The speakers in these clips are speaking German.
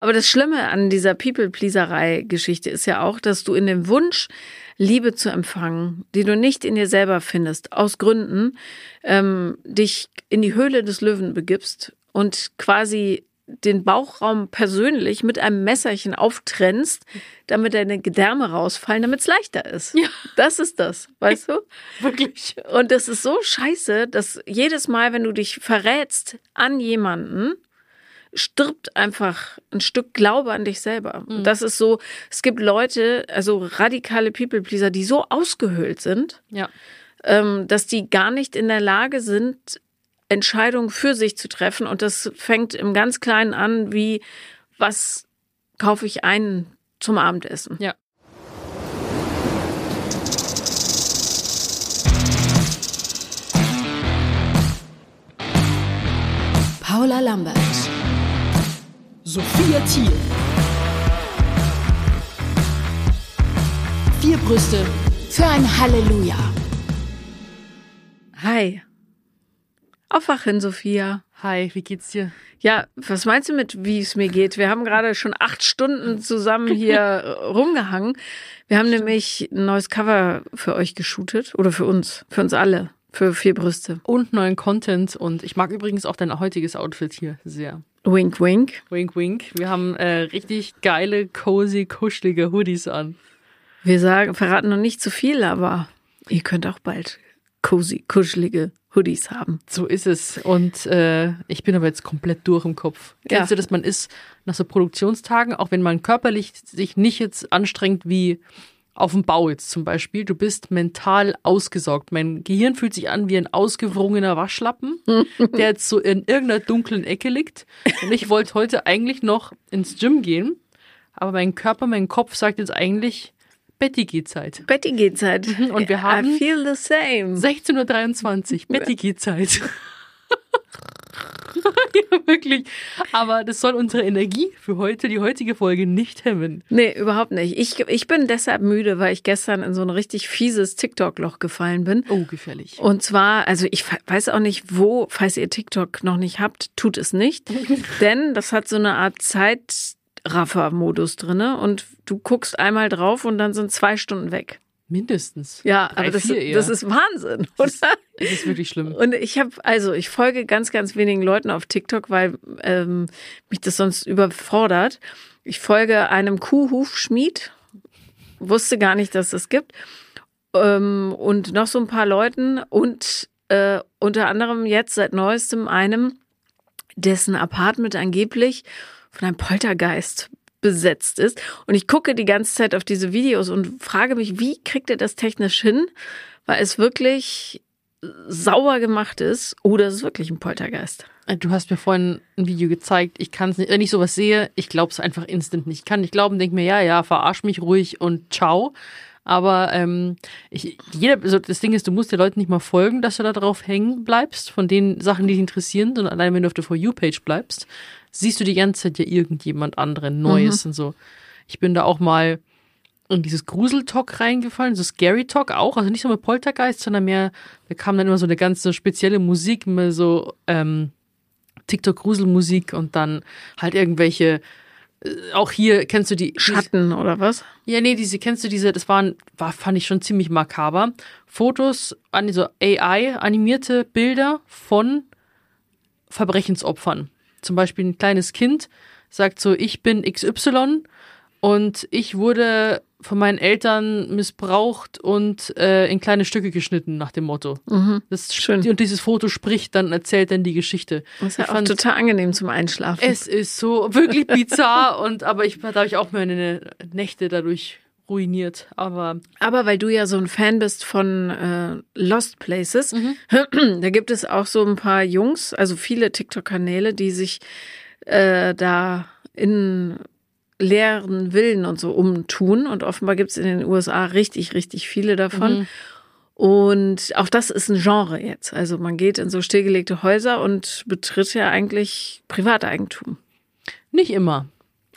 Aber das Schlimme an dieser People-Pleaserei-Geschichte ist ja auch, dass du in dem Wunsch, Liebe zu empfangen, die du nicht in dir selber findest, aus Gründen, ähm, dich in die Höhle des Löwen begibst und quasi den Bauchraum persönlich mit einem Messerchen auftrennst, damit deine Gedärme rausfallen, damit es leichter ist. Ja. Das ist das, weißt du? Wirklich. Und das ist so scheiße, dass jedes Mal, wenn du dich verrätst an jemanden, stirbt einfach ein Stück Glaube an dich selber. Und das ist so, es gibt Leute, also radikale People-Pleaser, die so ausgehöhlt sind, Ja. ähm, dass die gar nicht in der Lage sind, Entscheidungen für sich zu treffen. Und das fängt im ganz Kleinen an, wie was kaufe ich ein zum Abendessen. Ja. Paula Lambert. Sophia Thiel. Vier Brüste für ein Halleluja. Hi. Aufwachen, Sophia. Hi, wie geht's dir? Ja, was meinst du mit, wie es mir geht? Wir haben gerade schon acht Stunden zusammen hier rumgehangen. Wir haben nämlich ein neues Cover für euch geshootet. Oder für uns. Für uns alle. Für vier Brüste. Und neuen Content. Und ich mag übrigens auch dein heutiges Outfit hier sehr. Wink, wink. Wink, wink. Wir haben äh, richtig geile, cozy, kuschelige Hoodies an. Wir sagen, verraten noch nicht zu viel, aber ihr könnt auch bald cozy, kuschelige Hoodies haben. So ist es. Und äh, ich bin aber jetzt komplett durch im Kopf. Ja. Kennst du das? Man ist nach so Produktionstagen, auch wenn man körperlich sich nicht jetzt anstrengt wie auf dem Bau jetzt zum Beispiel, du bist mental ausgesaugt. Mein Gehirn fühlt sich an wie ein ausgewrungener Waschlappen, der jetzt so in irgendeiner dunklen Ecke liegt. Und ich wollte heute eigentlich noch ins Gym gehen, aber mein Körper, mein Kopf sagt jetzt eigentlich, Betty geht Zeit. Betty geht Zeit. Und wir haben- I feel the same. 16.23 Uhr, Betty geht Zeit. ja, wirklich. Aber das soll unsere Energie für heute, die heutige Folge, nicht hemmen. Nee, überhaupt nicht. Ich, ich bin deshalb müde, weil ich gestern in so ein richtig fieses TikTok-Loch gefallen bin. Oh, gefährlich. Und zwar, also ich weiß auch nicht, wo, falls ihr TikTok noch nicht habt, tut es nicht. Denn das hat so eine Art Zeitraffer-Modus drinne und du guckst einmal drauf und dann sind zwei Stunden weg. Mindestens. Ja, Drei, aber das, das ist Wahnsinn, oder? Das ist wirklich schlimm. Und ich habe, also ich folge ganz, ganz wenigen Leuten auf TikTok, weil ähm, mich das sonst überfordert. Ich folge einem Kuhhufschmied, wusste gar nicht, dass es das gibt. Ähm, und noch so ein paar Leuten und äh, unter anderem jetzt seit neuestem einem, dessen Apartment angeblich von einem Poltergeist besetzt ist. Und ich gucke die ganze Zeit auf diese Videos und frage mich, wie kriegt er das technisch hin? Weil es wirklich sauber gemacht ist oder es ist wirklich ein Poltergeist. Du hast mir vorhin ein Video gezeigt. Ich kann es nicht, wenn ich sowas sehe, ich glaube es einfach instant nicht. Ich kann nicht glauben, denke mir, ja, ja, verarsch mich ruhig und ciao. Aber ähm, ich, jeder, also das Ding ist, du musst den Leuten nicht mal folgen, dass du da drauf hängen bleibst, von den Sachen, die dich interessieren, sondern allein wenn du auf der For You-Page bleibst, siehst du die ganze Zeit ja irgendjemand anderen Neues und so. Ich bin da auch mal in dieses Grusel-Talk reingefallen, so Scary-Talk auch, also nicht so mit Poltergeist, sondern mehr, da kam dann immer so eine ganze spezielle Musik, immer so ähm, TikTok-Gruselmusik und dann halt irgendwelche, äh, auch hier kennst du die Schatten oder was? ja, nee, diese, kennst du diese, das waren, war, fand ich schon ziemlich makaber. Fotos, an so AI-animierte Bilder von Verbrechensopfern. Zum Beispiel ein kleines Kind sagt so, ich bin XY und ich wurde von meinen Eltern missbraucht und äh, in kleine Stücke geschnitten, nach dem Motto. Das Schön. Und dieses Foto spricht dann, erzählt dann die Geschichte. Das ist ja Ich auch total angenehm zum Einschlafen. es ist so wirklich bizarr und aber ich da habe ich auch meine Nächte dadurch ruiniert. Aber Aber weil du ja so ein Fan bist von äh, Lost Places, da gibt es auch so ein paar Jungs, also viele TikTok-Kanäle, die sich äh, da in leeren Villen und so umtun. Und offenbar gibt es in den USA richtig, richtig viele davon. Und auch das ist ein Genre jetzt. Also man geht in so stillgelegte Häuser und betritt ja eigentlich Privateigentum. nicht immer.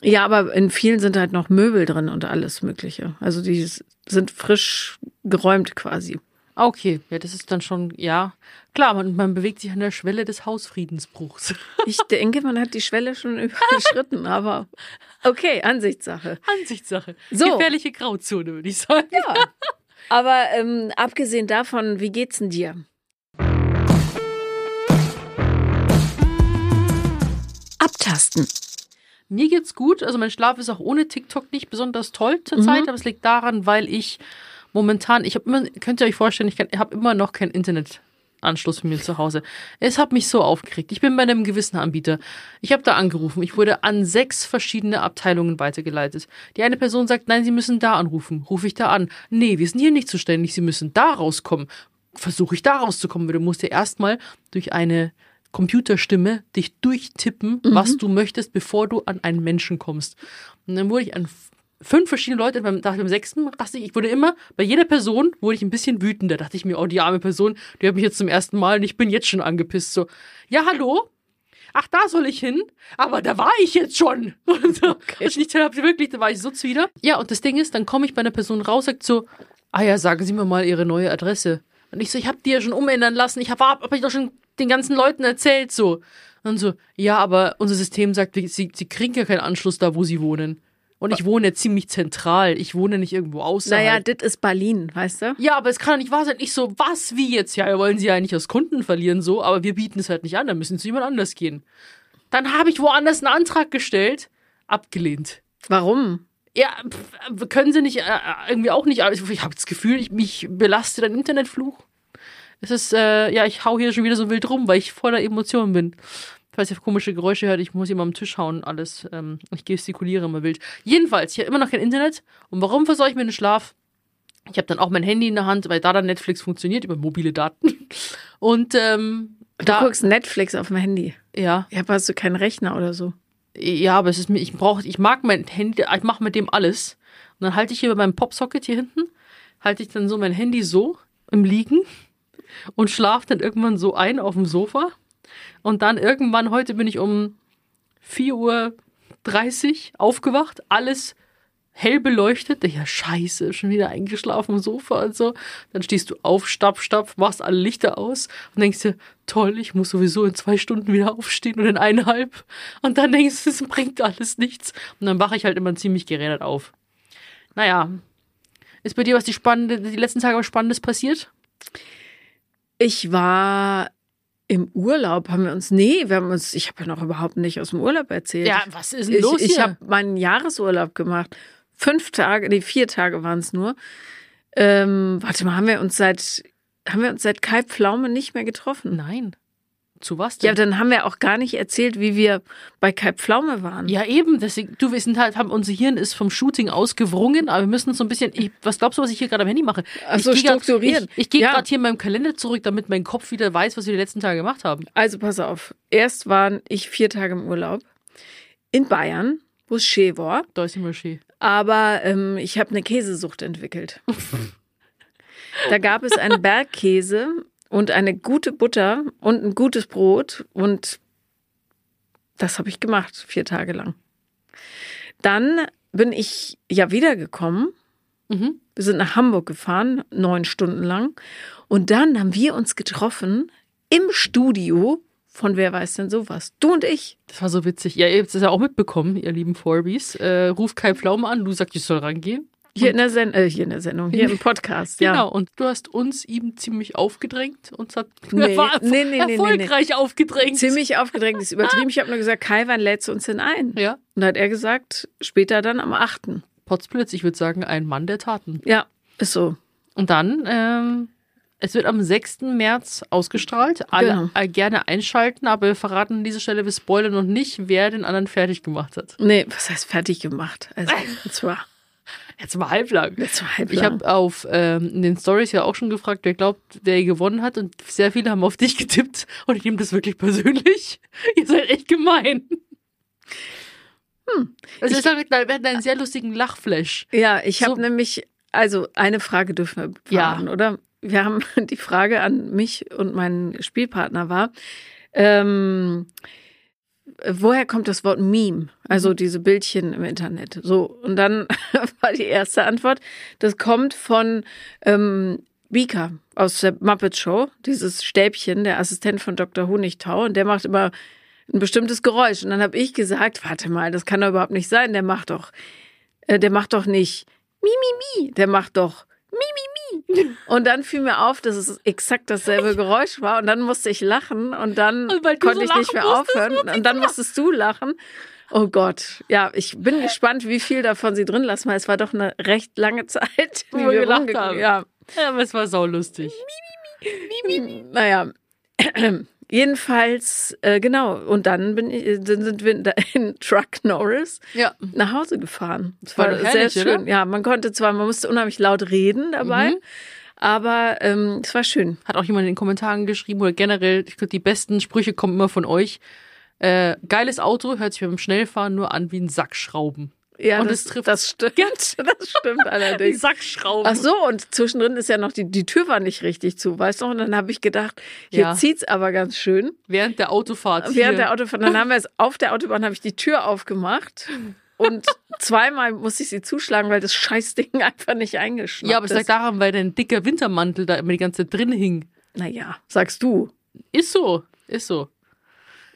Ja, aber in vielen sind halt noch Möbel drin und alles Mögliche. Also die sind frisch geräumt quasi. Ah, Okay, ja, das ist dann schon, ja. Klar, man, man bewegt sich an der Schwelle des Hausfriedensbruchs. Ich denke, man hat die Schwelle schon überschritten, aber okay, Ansichtssache. Ansichtssache. So. Gefährliche Grauzone, würde ich sagen. Ja. Aber ähm, abgesehen davon, wie geht's denn dir? Abtasten. Mir geht's gut. Also mein Schlaf ist auch ohne TikTok nicht besonders toll zurzeit, aber es liegt daran, weil ich momentan, ich habe immer, könnt ihr euch vorstellen, ich, habe immer noch keinen Internetanschluss für mir zu Hause. Es hat mich so aufgeregt. Ich bin bei einem gewissen Anbieter. Ich habe da angerufen. Ich wurde an sechs verschiedene Abteilungen weitergeleitet. Die eine Person sagt, nein, Sie müssen da anrufen. Rufe ich da an. Nee, wir sind hier nicht zuständig. Sie müssen da rauskommen. Versuche ich da rauszukommen. Du musst ja erstmal durch eine Computerstimme dich durchtippen, was du möchtest, bevor du an einen Menschen kommst. Und dann wurde ich an fünf verschiedene Leute, beim, nach dem sechsten, dachte ich, ich wurde immer, bei jeder Person wurde ich ein bisschen wütender. Dachte ich mir, oh, die arme Person, die hat mich jetzt zum ersten Mal und ich bin jetzt schon angepisst. So, ja, hallo? Ach, da soll ich hin? Aber da war ich jetzt schon. Und so, ich nicht habe wirklich, da war ich so zuwider. Ja, und das Ding ist, dann komme ich bei einer Person raus, sagt so, ah ja, sagen Sie mir mal Ihre neue Adresse. Und ich so, ich habe die ja schon umändern lassen. Ich habe hab ich doch schon den ganzen Leuten erzählt so. Und so, ja, aber unser System sagt, sie, sie kriegen ja keinen Anschluss da, wo sie wohnen. Und ich wohne ja ziemlich zentral. Ich wohne nicht irgendwo außerhalb. Naja, das ist Berlin, weißt du? Ja, aber es kann doch nicht wahr sein. Ich so, was, wie jetzt? Ja, wir wollen sie ja nicht als Kunden verlieren, so, aber wir bieten es halt nicht an, dann müssen sie jemand anders gehen. Dann habe ich woanders einen Antrag gestellt, abgelehnt. Warum? Ja, pf, können sie nicht, äh, irgendwie auch nicht, ich, ich habe das Gefühl, ich, mich belastet ein Internetfluch. Es ist, äh, ja, ich hau hier schon wieder so wild rum, weil ich voller Emotionen bin. Falls ihr komische Geräusche hört, ich muss immer am Tisch hauen, alles. Ähm, ich gestikuliere immer wild. Jedenfalls, ich habe immer noch kein Internet. Und warum versau ich mir den Schlaf? Ich habe dann auch mein Handy in der Hand, weil da dann Netflix funktioniert über mobile Daten. Und ähm, Du da, guckst Netflix auf dem Handy. ja, Ja, aber hast du keinen Rechner oder so? ja, aber es ist mir, ich brauche, ich mag mein Handy, ich mache mit dem alles. Und dann halte ich hier bei meinem Popsocket hier hinten, halte ich dann so mein Handy so im Liegen und schlafe dann irgendwann so ein auf dem Sofa. Und dann irgendwann, heute bin ich um 4.30 Uhr aufgewacht, alles hell beleuchtet. Ja, scheiße, schon wieder eingeschlafen am Sofa und so. Dann stehst du auf, stapp, stapp, machst alle Lichter aus und denkst dir, toll, ich muss sowieso in zwei Stunden wieder aufstehen oder in eineinhalb. Und dann denkst du, es bringt alles nichts. Und dann wache ich halt immer ziemlich gerädert auf. Naja. Ist bei dir was die spannende, die letzten Tage was Spannendes passiert? Ich war im Urlaub, haben wir uns, nee, wir haben uns, ich habe ja noch überhaupt nicht aus dem Urlaub erzählt. was ist ich, ich habe meinen Jahresurlaub gemacht. Fünf Tage, nee, vier Tage waren es nur. Ähm, warte mal, haben wir uns seit, haben wir uns seit Kai Pflaume nicht mehr getroffen? Nein. Zu was denn? Ja, dann haben wir auch gar nicht erzählt, wie wir bei Kai Pflaume waren. Ja, eben. Deswegen, du, wir sind halt, haben, unser Hirn ist vom Shooting ausgewrungen, aber wir müssen so ein bisschen, ich, was glaubst du, was ich hier gerade am Handy mache? Ach so, ich geh grad- strukturieren. Ich, ich gehe Ja. gerade hier in meinem Kalender zurück, damit mein Kopf wieder weiß, was wir die letzten Tage gemacht haben. Also pass auf. Erst waren ich vier Tage im Urlaub in Bayern, wo es schön war. Da ist immer schön. Aber ähm, ich habe eine Käsesucht entwickelt. da gab es einen Bergkäse und eine gute Butter und ein gutes Brot und das habe ich gemacht, vier Tage lang. Dann bin ich ja wiedergekommen. Mhm. Wir sind nach Hamburg gefahren, neun Stunden lang. Und dann haben wir uns getroffen im Studio von Wer weiß denn sowas? Du und ich. Das war so witzig. Ja, ihr habt es ja auch mitbekommen, ihr lieben Forbies. Äh, ruft Kai Pflaume an, du sagst, ich soll rangehen. Hier in der, Sen äh, hier in der Sendung, hier im Podcast. Ja. Genau, und du hast uns ihm ziemlich aufgedrängt und hat Nee, war nee, nee, nee, nee, erfolgreich aufgedrängt. Ziemlich aufgedrängt, ist übertrieben. Ich habe nur gesagt, Kai, wann lädst du uns denn ein? Ja. Und da hat er gesagt, später dann am 8. Potzblitz, ich würde sagen, ein Mann der Taten. Ja, ist so. Und dann, ähm, es wird am 6. März ausgestrahlt. Alle Genau. äh, gerne einschalten, aber wir verraten an dieser Stelle, wir spoilern noch nicht, wer den anderen fertig gemacht hat. Nee, was heißt fertig gemacht? Also, das war, Jetzt mal halblang. das war halb Ich habe auf ähm, in den Stories ja auch schon gefragt, wer glaubt, wer gewonnen hat. Und sehr viele haben auf dich getippt. Und ich nehme das wirklich persönlich. Ihr seid echt gemein. Hm. Also ich, wir hatten einen sehr lustigen Lachflash. Ja, ich habe So- nämlich, also eine Frage dürfen wir Ja. fragen, oder? Wir haben die Frage an mich und meinen Spielpartner war, ähm, woher kommt das Wort Meme? Also diese Bildchen im Internet. So, und dann war die erste Antwort, das kommt von ähm, Beaker aus der Muppet Show, dieses Stäbchen, der Assistent von Dr. Honigtau, und der macht immer ein bestimmtes Geräusch. Und dann habe ich gesagt, warte mal, das kann doch überhaupt nicht sein. Der macht doch, äh, der macht doch nicht mi mi mi, der macht doch mi mi mi. Und dann fiel mir auf, dass es exakt dasselbe Geräusch war. Und dann musste ich lachen und dann Und konnte ich nicht mehr musstest, aufhören. Und dann musstest du lachen. Oh Gott, ja, ich bin gespannt, wie viel davon sie drin lassen, weil es war doch eine recht lange Zeit, Wo wir gelacht haben. Ja, Ja, aber es war saulustig. naja. Jedenfalls, äh, genau. Und dann bin ich, dann sind wir in Truck Norris Ja. nach Hause gefahren. Es War war, doch sehr herrlich, schön. oder? Ja, man konnte zwar, man musste unheimlich laut reden dabei, Mhm. aber ähm, es war schön. Hat auch jemand in den Kommentaren geschrieben oder generell, ich glaube, die besten Sprüche kommen immer von euch. Äh, geiles Auto, hört sich beim Schnellfahren nur an wie ein Sackschrauben. Ja, Und das, es trifft- das stimmt. Das stimmt allerdings. Sackschrauben. Ach so, und zwischendrin ist ja noch die, die Tür war nicht richtig zu, weißt du? Und dann habe ich gedacht, hier Ja. zieht's aber ganz schön. Während der Autofahrt. Während hier. der Autofahrt, dann haben wir es auf der Autobahn, habe ich die Tür aufgemacht und zweimal musste ich sie zuschlagen, weil das Scheißding einfach nicht eingeschnappt ja, aber es ist. lag daran, weil dein dicker Wintermantel da immer die ganze Zeit drin hing. Naja, sagst du. Ist so, ist so,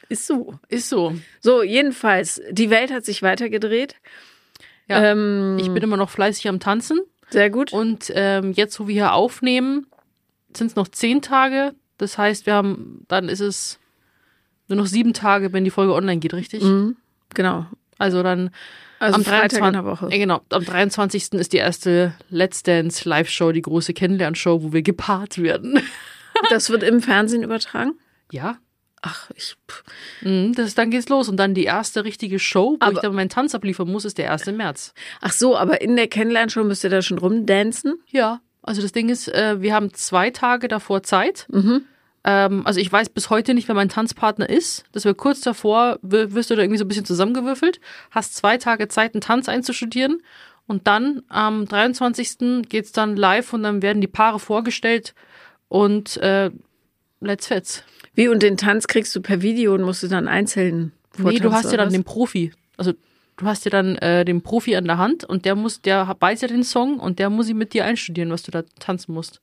Ist so. ist so. So, jedenfalls, die Welt hat sich weitergedreht. Ja. Ähm, Ich bin immer noch fleißig am Tanzen. sehr gut. Und ähm, jetzt, wo wir hier aufnehmen, sind es noch zehn Tage. Das heißt, wir haben, dann ist es nur noch sieben Tage, wenn die Folge online geht, richtig? Mhm, genau. Also dann Also am Freitag 23. in der Woche. Äh, genau, am 23. ist die erste Let's Dance Live-Show, die große Kennenlernshow, wo wir gepaart werden. Das wird im Fernsehen übertragen. ja, Ach, ich. pff. mhm, das, dann geht's los. Und dann die erste richtige Show, wo Aber- ich dann meinen Tanz abliefern muss, ist der 1. März. Ach so, aber in der Kennenlernshow müsst ihr da schon rumdancen. Ja, also das Ding ist, äh, wir haben zwei Tage davor Zeit. Mhm. Ähm, also ich weiß bis heute nicht, wer mein Tanzpartner ist. Das wäre kurz davor, wirst du da irgendwie so ein bisschen zusammengewürfelt, hast zwei Tage Zeit, einen Tanz einzustudieren und dann am 23. geht's dann live und dann werden die Paare vorgestellt und äh, let's fetz. Wie und den Tanz kriegst du per Video und musst du dann einzeln Nee, du vortanzen, hast ja dann den Profi. Also du hast ja dann äh, den Profi an der Hand und der muss, der weiß ja den Song und der muss sie mit dir einstudieren, was du da tanzen musst.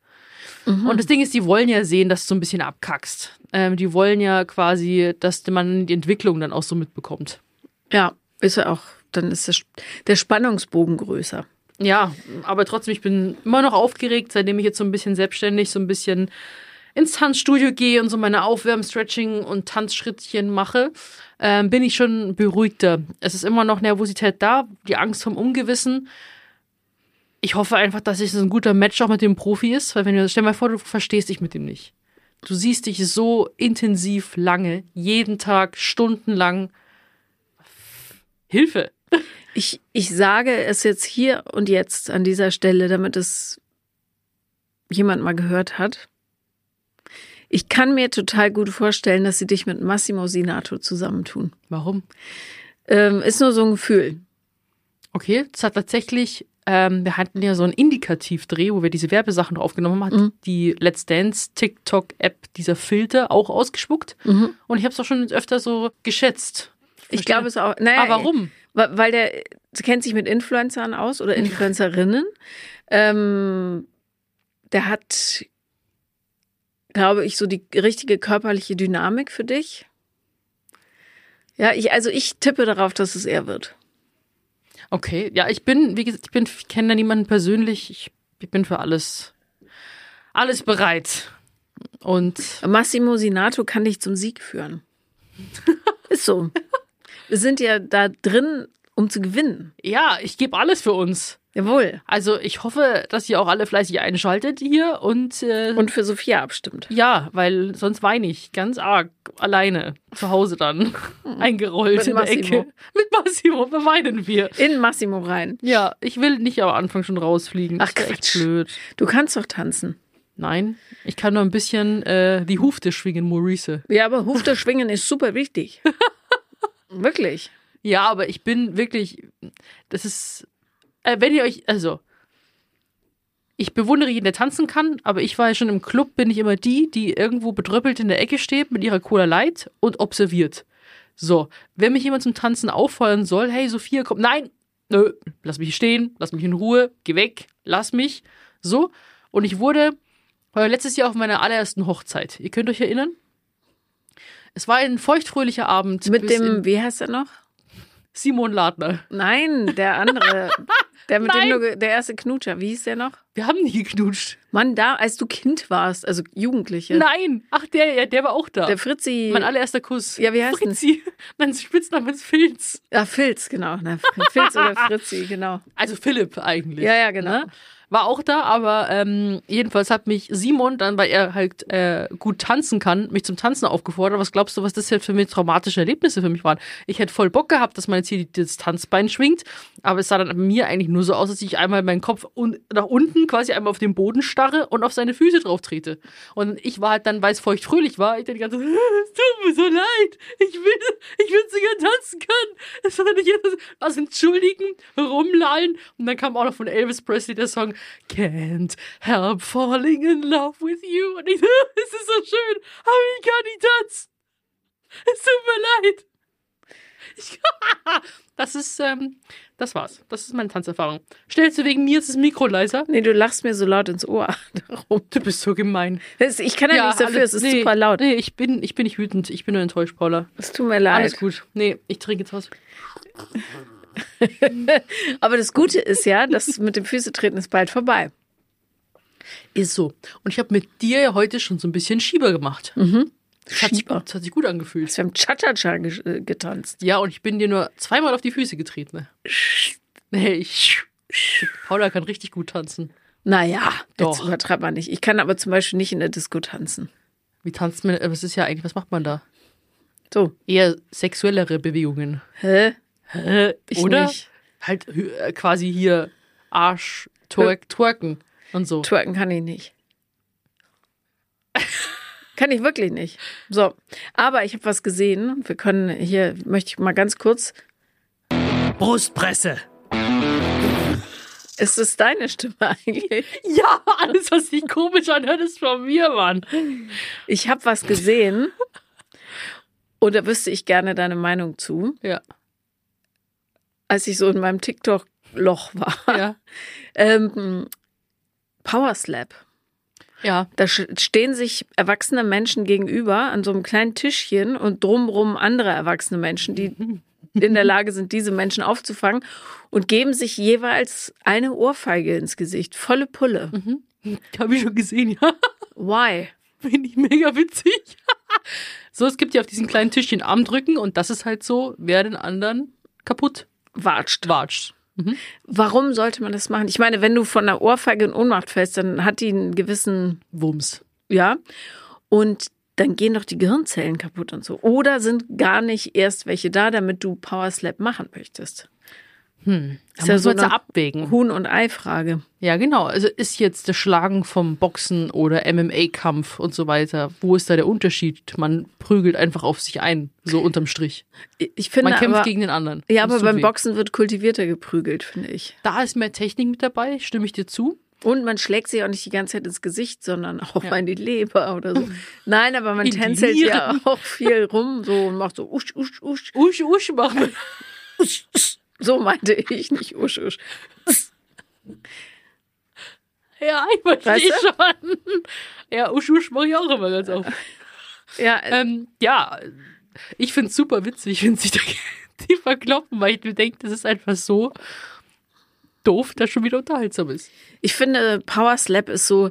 Mhm. Und das Ding ist, die wollen ja sehen, dass du so ein bisschen abkackst. Ähm, die wollen ja quasi, dass man die Entwicklung dann auch so mitbekommt. Ja, ist ja auch. Dann ist der, der Spannungsbogen größer. Ja, aber trotzdem, ich bin immer noch aufgeregt, seitdem ich jetzt so ein bisschen selbstständig, so ein bisschen ins Tanzstudio gehe und so meine Aufwärm-, Stretching- und Tanzschrittchen mache, ähm, bin ich schon beruhigter. Es ist immer noch Nervosität da, die Angst vom Ungewissen. Ich hoffe einfach, dass es ein guter Match auch mit dem Profi ist, weil wenn du, stell mal vor, du verstehst dich mit dem nicht. Du siehst dich so intensiv lange, jeden Tag, stundenlang. Hilfe! Ich, ich sage es jetzt hier und jetzt an dieser Stelle, damit es jemand mal gehört hat. Ich kann mir total gut vorstellen, dass sie dich mit Massimo Sinato zusammentun. Warum? Ähm, ist nur so ein Gefühl. Okay, es hat tatsächlich, ähm, wir hatten ja so einen Indikativdreh, wo wir diese Werbesachen draufgenommen haben, hat Mhm. die Let's Dance TikTok-App, dieser Filter, auch ausgespuckt. Mhm. Und ich habe es auch schon öfter so geschätzt. Ich glaube es auch. Naja, Aber warum? Wa- Weil der kennt sich mit Influencern aus oder Influencerinnen. ähm, der hat, glaube ich, so die richtige körperliche Dynamik für dich. Ja, ich, also ich tippe darauf, dass es er wird. Okay, ja, ich bin, wie gesagt, ich bin, ich kenne da niemanden persönlich. Ich, ich bin für alles, alles bereit. Und Massimo Sinato kann dich zum Sieg führen. Ist so. Wir sind ja da drin, um zu gewinnen. ja, ich gebe alles für uns. Jawohl. Also ich hoffe, dass ihr auch alle fleißig einschaltet hier und, äh, Und für Sophia abstimmt. ja, weil sonst weine ich ganz arg alleine zu Hause dann eingerollt Mit in der Massimo. Ecke. Mit Massimo weinen wir. In Massimo rein. Ja, ich will nicht am Anfang schon rausfliegen. Ach, Das Quatsch. blöd. Du kannst doch tanzen. Nein, ich kann nur ein bisschen äh, die Hufte schwingen, Maurice. Ja, aber Hufte schwingen ist super wichtig. Wirklich. Ja, aber ich bin wirklich, das ist, äh, wenn ihr euch, also, ich bewundere jeden, der tanzen kann, aber ich war ja schon im Club, bin ich immer die, die irgendwo bedröppelt in der Ecke steht mit ihrer Cola Light und observiert. So, wenn mich jemand zum Tanzen auffordern soll, hey Sophia, komm, nein, nö, lass mich stehen, lass mich in Ruhe, geh weg, lass mich. So, und ich wurde War letztes Jahr auf meiner allerersten Hochzeit. Ihr könnt euch erinnern? Es war ein feuchtfröhlicher Abend. Mit dem, wie heißt er noch? Simon Ladner. Nein, der andere. der mit dem Nein. du, ge- der erste Knutscher. Wie hieß der noch? Wir haben nie geknutscht. Mann, da, als du Kind warst, also Jugendliche. Nein. Ach, der, ja, der war auch da. Der Fritzi. mein allererster Kuss. Ja, wie heißt denn? Fritzi. Mein Spitzname ist Filz. Ah, Filz, genau. Na, Filz oder Fritzi, genau. Also Philipp eigentlich. Ja, ja, genau. Ne? War auch da, aber ähm, jedenfalls hat mich Simon dann, weil er halt äh, gut tanzen kann, mich zum Tanzen aufgefordert. Was glaubst du, was das jetzt für mich traumatische Erlebnisse für mich waren? Ich hätte voll Bock gehabt, dass man jetzt hier das Tanzbein schwingt, aber es sah dann bei mir eigentlich nur so aus, dass ich einmal meinen Kopf un nach unten quasi einmal auf den Boden starre und auf seine Füße drauf trete. Und ich war halt dann, weil es feucht fröhlich war, ich dann die ganze Zeit, es tut mir so leid, ich will, ich will so gern tanzen können. Es war nicht was entschuldigen, rumlallen und dann kam auch noch von Elvis Presley der Song Can't help falling in love with you. Und ich so, es ist so schön, aber ich kann nicht tanzen. Es tut mir leid. Ich, das ist, ähm, das war's. Das ist meine Tanzerfahrung. Stellst du wegen mir jetzt das Mikro leiser? Nee, du lachst mir so laut ins Ohr. Darum. Du bist so gemein. Das- Ich kann ja, nichts dafür, alles- es ist nee, super laut. Nee, ich bin, ich bin nicht wütend. Ich bin nur enttäuscht, Paula. Es tut mir leid. Alles gut. Nee, ich trinke jetzt was. Aber das Gute ist ja, das mit dem Füße treten ist bald vorbei. Ist so. Und ich habe mit dir ja heute schon so ein bisschen Schieber gemacht. Das hat, sich, Schieber. das hat sich gut angefühlt. Wir haben Cha-Cha-Cha äh, getanzt. Ja, und ich bin dir nur zweimal auf die Füße getreten. Ne? Nee, ich. Paula kann richtig gut tanzen. Naja, Doch. jetzt übertreibt man nicht. Ich kann aber zum Beispiel nicht in der Disco tanzen. Wie tanzt man? Was ist ja eigentlich, was macht man da? So, Eher sexuellere Bewegungen. hä? Hä? Ich Oder? nicht. Halt äh, quasi hier Arsch, twerk, twerken und so. Twerken kann ich nicht. kann ich wirklich nicht. So, aber ich habe was gesehen. Wir können hier, möchte ich mal ganz kurz. Brustpresse. Ist es deine Stimme eigentlich? Ja, alles, was sich komisch anhört, ist von mir, Mann. Ich habe was gesehen. Und da wüsste ich gerne deine Meinung zu. Ja. Als ich so in meinem TikTok-Loch war. Ja. Ähm, Power Slap. Ja. Da stehen sich erwachsene Menschen gegenüber an so einem kleinen Tischchen und drumrum andere erwachsene Menschen, die in der Lage sind, diese Menschen aufzufangen und geben sich jeweils eine Ohrfeige ins Gesicht. Volle Pulle. Habe ich schon gesehen, ja. Why? Finde ich mega witzig. so, es gibt ja auf diesen kleinen Tischchen Armdrücken und das ist halt so, wer den anderen kaputt Watscht. watscht. Warum sollte man das machen? Ich meine, wenn du von einer Ohrfeige in Ohnmacht fällst, dann hat die einen gewissen, Wumms. ja, und dann gehen doch die Gehirnzellen kaputt und so. Oder sind gar nicht erst welche da, damit du Power Slap machen möchtest. Hm. Ist ja so eine abwägen. Huhn- und Ei-Frage. Ja, genau. Also ist jetzt das Schlagen vom Boxen oder MMA-Kampf und so weiter. Wo ist da der Unterschied? Man prügelt einfach auf sich ein, so unterm Strich. Ich finde Man kämpft aber, gegen den anderen. Ja, aber beim weh. Boxen wird kultivierter geprügelt, finde ich. Da ist mehr Technik mit dabei, stimme ich dir zu. Und man schlägt sich auch nicht die ganze Zeit ins Gesicht, sondern auch Ja. mal in die Leber oder so. Nein, aber man In tänzelt ja auch viel rum so und macht so usch, usch, usch. Usch, usch, machen. usch, usch. So meinte ich, nicht usch, usch. Ja, ich verstehe Weißt schon. Ja, usch, usch mache ich auch immer ganz oft. Ja, äh, Ähm, ja, ich finde es super witzig, wenn sich da die verkloppen, weil ich mir denke, das ist einfach so doof, dass schon wieder unterhaltsam ist. ich finde, Power Slap ist so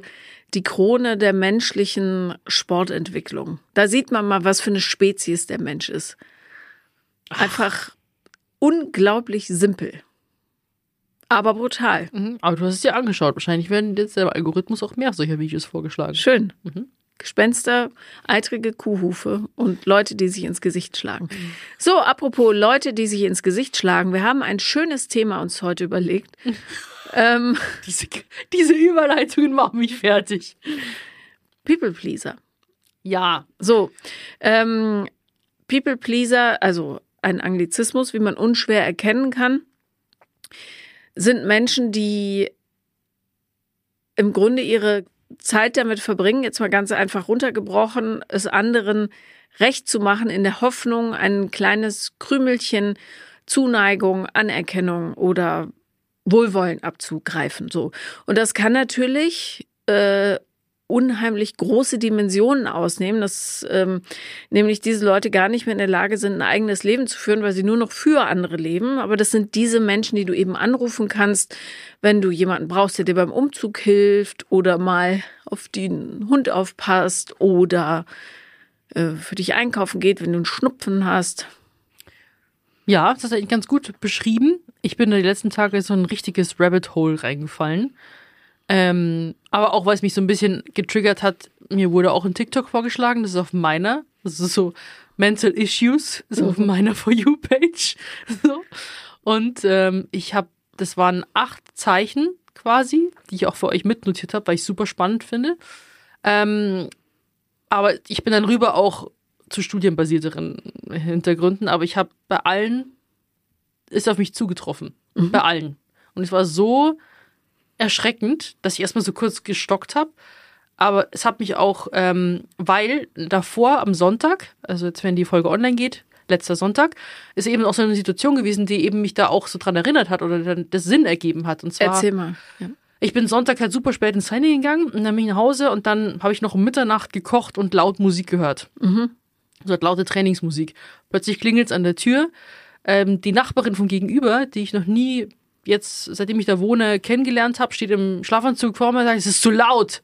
die Krone der menschlichen Sportentwicklung. Da sieht man mal, was für eine Spezies der Mensch ist. Einfach unglaublich simpel. Aber brutal. Mhm, aber du hast es dir angeschaut. Wahrscheinlich werden jetzt der Algorithmus auch mehr solcher Videos vorgeschlagen. Schön. Mhm. Gespenster, eitrige Kuhhufe und Leute, die sich ins Gesicht schlagen. So, apropos Leute, die sich ins Gesicht schlagen. Wir haben ein schönes Thema uns heute überlegt. ähm, Diese, diese Überleitungen machen mich fertig. People Pleaser. Ja. So, ähm, People Pleaser, also ein Anglizismus, wie man unschwer erkennen kann, sind Menschen, die im Grunde ihre Zeit damit verbringen, jetzt mal ganz einfach runtergebrochen, es anderen recht zu machen, in der Hoffnung, ein kleines Krümelchen Zuneigung, Anerkennung oder Wohlwollen abzugreifen. So. Und das kann natürlich äh, unheimlich große Dimensionen ausnehmen, dass ähm, nämlich diese Leute gar nicht mehr in der Lage sind, ein eigenes Leben zu führen, weil sie nur noch für andere leben. Aber das sind diese Menschen, die du eben anrufen kannst, wenn du jemanden brauchst, der dir beim Umzug hilft oder mal auf den Hund aufpasst oder äh, für dich einkaufen geht, wenn du einen Schnupfen hast. Ja, das du eigentlich ganz gut beschrieben. Ich bin da die letzten Tage in so ein richtiges Rabbit Hole reingefallen. Ähm, aber auch, weil es mich so ein bisschen getriggert hat, mir wurde auch ein TikTok vorgeschlagen, das ist auf meiner, das ist so Mental Issues, ist auf meiner For You-Page. So. Und ähm, ich habe, das waren acht Zeichen quasi, die ich auch für euch mitnotiert habe, weil ich super spannend finde. Ähm, aber ich bin dann rüber auch zu studienbasierteren Hintergründen, aber ich habe bei allen, ist auf mich zugetroffen. Bei allen. Und es war so erschreckend, dass ich erstmal so kurz gestockt habe. Aber es hat mich auch, ähm, weil davor am Sonntag, also jetzt wenn die Folge online geht, letzter Sonntag, ist eben auch so eine Situation gewesen, die eben mich da auch so dran erinnert hat oder dann das Sinn ergeben hat. Und zwar, Erzähl mal. Ja. ich bin Sonntag halt super spät ins Training gegangen und dann bin ich nach Hause und dann habe ich noch um Mitternacht gekocht und laut Musik gehört. So hat laute Trainingsmusik. Plötzlich klingelt's an der Tür. Ähm, die Nachbarin vom Gegenüber, die ich noch nie jetzt, seitdem ich da wohne, kennengelernt habe, steht im Schlafanzug vor mir und sagt, es ist zu laut.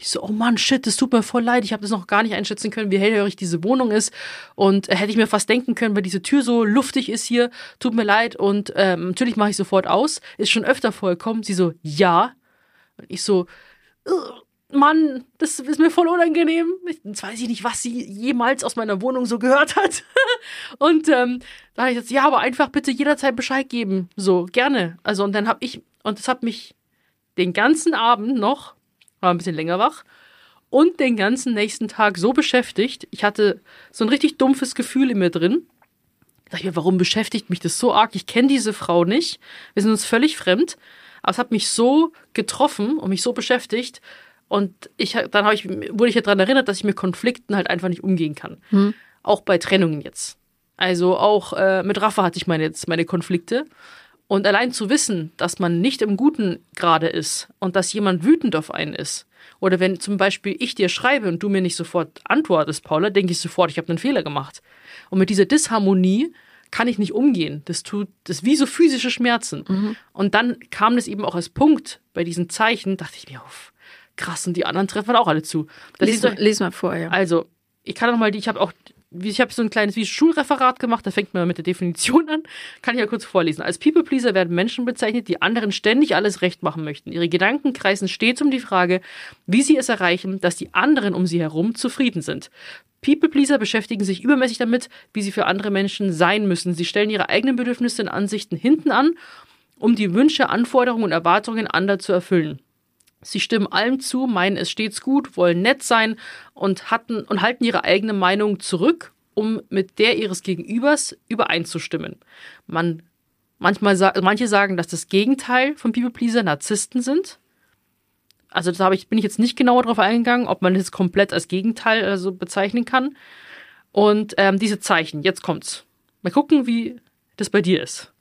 Ich so, oh Mann, shit, das tut mir voll leid. Ich habe das noch gar nicht einschätzen können, wie hellhörig diese Wohnung ist. Und äh, hätte ich mir fast denken können, weil diese Tür so luftig ist hier, tut mir leid. Und ähm, natürlich mache ich sofort aus. Ist schon öfter vorgekommen. Sie so, ja. Und ich so, "Ugh, Mann, das ist mir voll unangenehm. Jetzt weiß ich nicht, was sie jemals aus meiner Wohnung so gehört hat. und ähm, da habe ich jetzt, ja, aber einfach bitte jederzeit Bescheid geben. So, gerne. Also, und dann habe ich, und das hat mich den ganzen Abend noch, war ein bisschen länger wach, und den ganzen nächsten Tag so beschäftigt. Ich hatte so ein richtig dumpfes Gefühl in mir drin. Da dachte ich mir, warum beschäftigt mich das so arg? Ich kenne diese Frau nicht. Wir sind uns völlig fremd. Aber es hat mich so getroffen und mich so beschäftigt. Und ich, dann habe ich, wurde ich ja daran erinnert, dass ich mit Konflikten halt einfach nicht umgehen kann. Auch bei Trennungen jetzt. Also auch äh, mit Rafa hatte ich meine jetzt meine Konflikte. Und allein zu wissen, dass man nicht im Guten gerade ist und dass jemand wütend auf einen ist. Oder wenn zum Beispiel ich dir schreibe und du mir nicht sofort antwortest, Paula, denke ich sofort, ich habe einen Fehler gemacht. Und mit dieser Disharmonie kann ich nicht umgehen. Das tut, das ist wie so physische Schmerzen. Und dann kam das eben auch als Punkt bei diesen Zeichen, dachte ich mir, auf, krass, und die anderen treffen auch alle zu. Das Lies, mal, lies mal vor, ja. also, ich kann noch mal die, ich habe auch, ich habe so ein kleines wie Schulreferat gemacht, da fängt man mit der Definition an. Kann ich ja kurz vorlesen. Als People-Pleaser werden Menschen bezeichnet, die anderen ständig alles recht machen möchten. Ihre Gedanken kreisen stets um die Frage, wie sie es erreichen, dass die anderen um sie herum zufrieden sind. People-Pleaser beschäftigen sich übermäßig damit, wie sie für andere Menschen sein müssen. Sie stellen ihre eigenen Bedürfnisse und Ansichten hinten an, um die Wünsche, Anforderungen und Erwartungen anderer zu erfüllen. Sie stimmen allem zu, meinen es stets gut, wollen nett sein und hatten und halten ihre eigene Meinung zurück, um mit der ihres Gegenübers übereinzustimmen. Man manchmal manche sagen, dass das Gegenteil von People Pleaser Narzissten sind. Also da ich bin ich jetzt nicht genauer drauf eingegangen, ob man das komplett als Gegenteil also bezeichnen kann. Und ähm, diese Zeichen, jetzt kommt's. Mal gucken, wie das bei dir ist.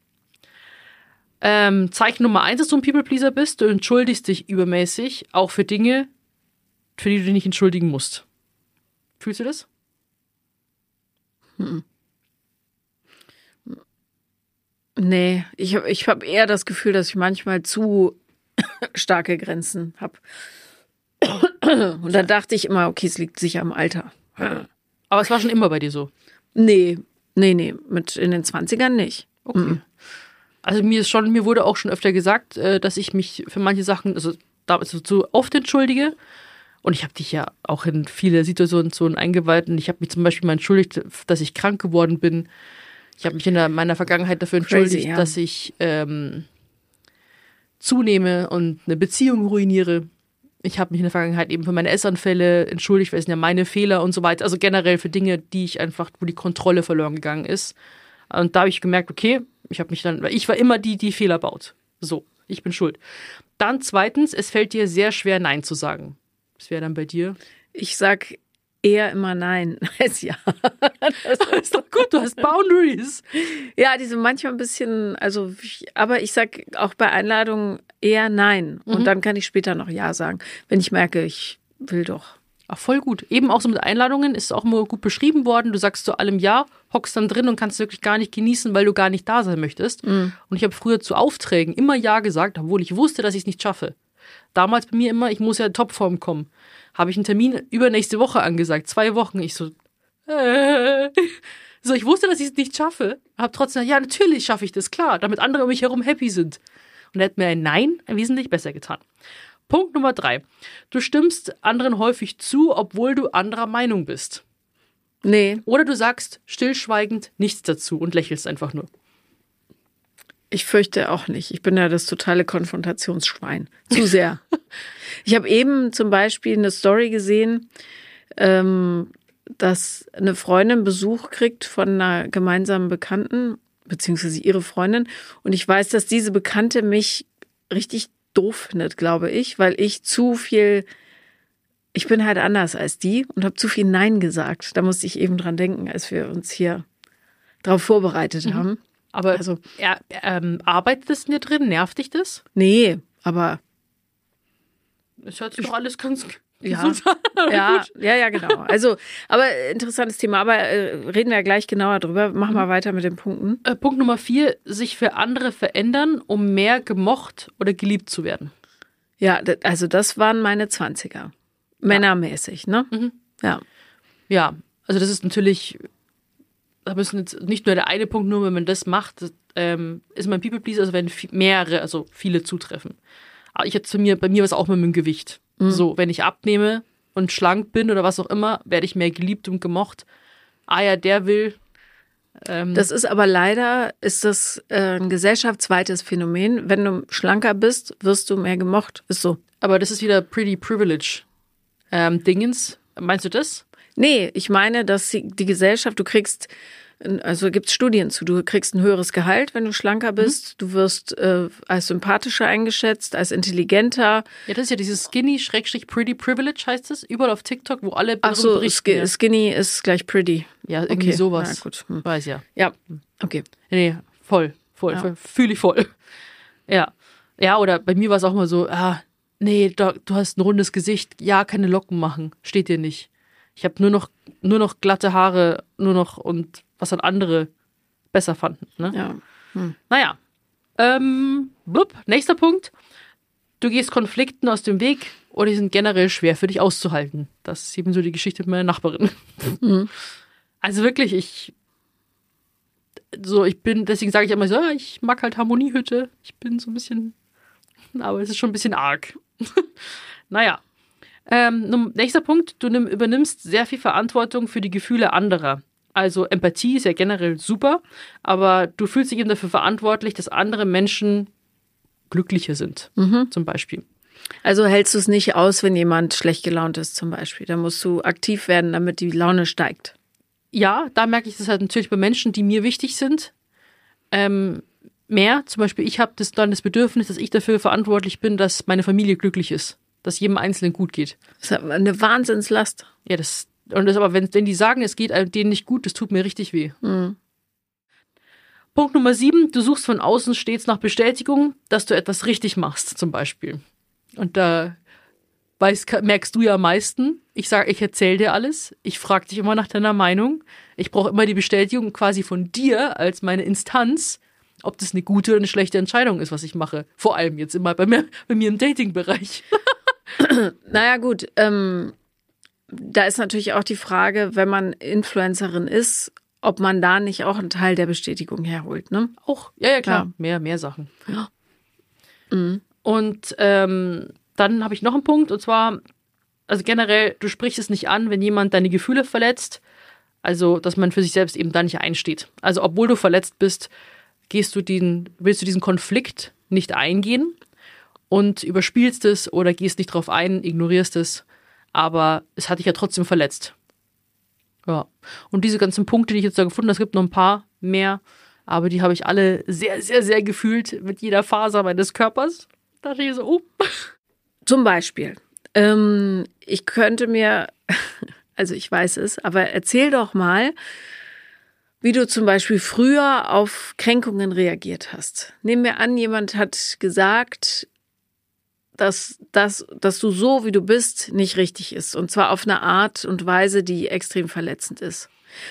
Ähm, Zeichen Nummer eins, dass du ein People-Pleaser bist. Du entschuldigst dich übermäßig, auch für Dinge, für die du dich nicht entschuldigen musst. Fühlst du das? Nee, ich habe ich hab eher das Gefühl, dass ich manchmal zu starke Grenzen habe. Und dann dachte ich immer, okay, es liegt sicher am Alter. Aber es war schon immer bei dir so. Nee, nee, nee, mit in den 20ern nicht. Okay. Also mir ist schon, mir wurde auch schon öfter gesagt, äh, dass ich mich für manche Sachen, also damals so zu oft entschuldige. Und ich habe dich ja auch in viele Situationen so eingeweiht. Und ich habe mich zum Beispiel mal entschuldigt, dass ich krank geworden bin. Ich habe mich in der, meiner Vergangenheit dafür Crazy, entschuldigt, ja. dass ich ähm, zunehme und eine Beziehung ruiniere. Ich habe mich in der Vergangenheit eben für meine Essanfälle entschuldigt, weil es sind ja meine Fehler und so weiter. Also generell für Dinge, die ich einfach, wo die Kontrolle verloren gegangen ist. Und da habe ich gemerkt, okay, ich habe mich dann, weil ich war immer die, die Fehler baut. So, ich bin schuld. Dann zweitens, es fällt dir sehr schwer, Nein zu sagen. Das wäre dann bei dir. Ich sag eher immer nein als ja. Das ist doch gut, du hast Boundaries. Ja, die sind manchmal ein bisschen, also, aber ich sag auch bei Einladungen eher nein. Und dann kann ich später noch ja sagen, wenn ich merke, ich will doch. Ach, voll gut. Eben auch so mit Einladungen ist auch immer gut beschrieben worden. Du sagst zu allem Ja, hockst dann drin und kannst wirklich gar nicht genießen, weil du gar nicht da sein möchtest. Und ich habe früher zu Aufträgen immer Ja gesagt, obwohl ich wusste, dass ich es nicht schaffe. Damals bei mir immer, ich muss ja in Topform kommen. Habe ich einen Termin übernächste Woche angesagt, zwei Wochen. Ich so, äh. So, ich wusste, dass ich es nicht schaffe. Hab trotzdem, ja, natürlich schaffe ich das, klar, damit andere um mich herum happy sind. Und er hat mir ein Nein wesentlich besser getan. Punkt Nummer drei. Du stimmst anderen häufig zu, obwohl du anderer Meinung bist. Nee, Oder du sagst stillschweigend nichts dazu und lächelst einfach nur. ich fürchte auch nicht. Ich bin ja das totale Konfrontationsschwein. Zu sehr. ich habe eben zum Beispiel eine Story gesehen, ähm, dass eine Freundin Besuch kriegt von einer gemeinsamen Bekannten, beziehungsweise ihre Freundin. Und ich weiß, dass diese Bekannte mich richtig doof findet, glaube ich, weil ich zu viel, ich bin halt anders als die und habe zu viel Nein gesagt. Da musste ich eben dran denken, als wir uns hier darauf vorbereitet haben. Aber Also- er, ähm, arbeitet es dir drin? Nervt dich das? Nee, aber Es hört sich doch alles ganz Ja. ja, ja, ja, genau. Also, aber interessantes Thema. Aber äh, reden wir ja gleich genauer drüber. Machen wir weiter mit den Punkten. Äh, Punkt Nummer vier, sich für andere verändern, um mehr gemocht oder geliebt zu werden. Ja, also das waren meine Zwanziger. Männermäßig, ne? Ja. Ja, also das ist natürlich, da müssen jetzt nicht nur der eine Punkt, nur wenn man das macht, das, ähm, ist man People Pleaser, also wenn mehrere, also viele zutreffen. Aber ich jetzt zu mir, bei mir war es auch mit dem Gewicht. So, wenn ich abnehme und schlank bin oder was auch immer, werde ich mehr geliebt und gemocht. Ah ja, der will. Ähm, Das ist aber leider, ist das äh, ein gesellschaftsweites Phänomen. Wenn du schlanker bist, wirst du mehr gemocht. Ist so. aber das ist wieder Pretty Privilege. Ähm, Dingens, meinst du das? Nee, ich meine, dass die Gesellschaft, du kriegst, also gibt es Studien zu, du kriegst ein höheres Gehalt, wenn du schlanker bist. Du wirst äh, als sympathischer eingeschätzt, als intelligenter. Ja, das ist ja dieses Skinny, Schrägstrich, Pretty Privilege heißt es, überall auf TikTok, wo alle Ach so, berichten. ski, ja. skinny ist gleich pretty. ja, irgendwie okay. sowas. Na gut. Hm. Weiß ja. Ja, okay. Nee, voll, voll, Ja. voll fühle ich voll. Ja. Ja, oder bei mir war es auch mal so, ah, nee, du hast ein rundes Gesicht, ja, keine Locken machen, steht dir nicht. Ich habe nur noch, nur noch glatte Haare, nur noch und was dann andere besser fanden. Ne? Ja. Naja. Ähm, blub, nächster Punkt. Du gehst Konflikten aus dem Weg oder die sind generell schwer für dich auszuhalten. Das ist eben so die Geschichte mit meiner Nachbarin. Also wirklich, ich. So, ich bin, deswegen sage ich immer so, ja, ich mag halt Harmoniehütte. Ich bin so ein bisschen. Aber es ist schon ein bisschen arg. naja. Ähm, nächster Punkt, du nimm, übernimmst sehr viel Verantwortung für die Gefühle anderer. Also Empathie ist ja generell super, aber du fühlst dich eben dafür verantwortlich, dass andere Menschen glücklicher sind, zum Beispiel. Also hältst du es nicht aus, wenn jemand schlecht gelaunt ist, zum Beispiel. Da musst du aktiv werden, damit die Laune steigt. Ja, da merke ich das halt natürlich bei Menschen, die mir wichtig sind. Ähm, mehr, zum Beispiel, ich habe das dann das Bedürfnis, dass ich dafür verantwortlich bin, dass meine Familie glücklich ist, dass jedem Einzelnen gut geht. Das ist eine Wahnsinnslast. Ja, das und das aber, wenn, wenn die sagen, es geht denen nicht gut, das tut mir richtig weh. Punkt Nummer sieben, du suchst von außen stets nach Bestätigung, dass du etwas richtig machst, zum Beispiel. Und da weißt, merkst du ja am meisten. Ich sage, ich erzähle dir alles. Ich frage dich immer nach deiner Meinung. Ich brauche immer die Bestätigung quasi von dir als meine Instanz, ob das eine gute oder eine schlechte Entscheidung ist, was ich mache. Vor allem jetzt immer bei mir, bei mir im Dating-Bereich. Naja, gut. Ähm, da ist natürlich auch die Frage, wenn man Influencerin ist, ob man da nicht auch einen Teil der Bestätigung herholt. Ne? Auch, ja, ja, klar. Ja. Mehr, mehr Sachen. Ja. Und ähm, dann habe ich noch einen Punkt, und zwar, also generell, du sprichst es nicht an, wenn jemand deine Gefühle verletzt. Also, dass man für sich selbst eben da nicht einsteht. Also, obwohl du verletzt bist, gehst du den, willst du diesen Konflikt nicht eingehen und überspielst es oder gehst nicht drauf ein, ignorierst es, aber es hat dich ja trotzdem verletzt. Ja. Und diese ganzen Punkte, die ich jetzt da gefunden habe, es gibt noch ein paar mehr, aber die habe ich alle sehr, sehr, sehr gefühlt mit jeder Faser meines Körpers. Da dachte ich so, oh. Zum Beispiel, ähm, ich könnte mir, also ich weiß es, aber erzähl doch mal, wie du zum Beispiel früher auf Kränkungen reagiert hast. Nehmen wir an, jemand hat gesagt, dass, dass, dass du so, wie du bist, nicht richtig ist. Und zwar auf eine Art und Weise, die extrem verletzend ist.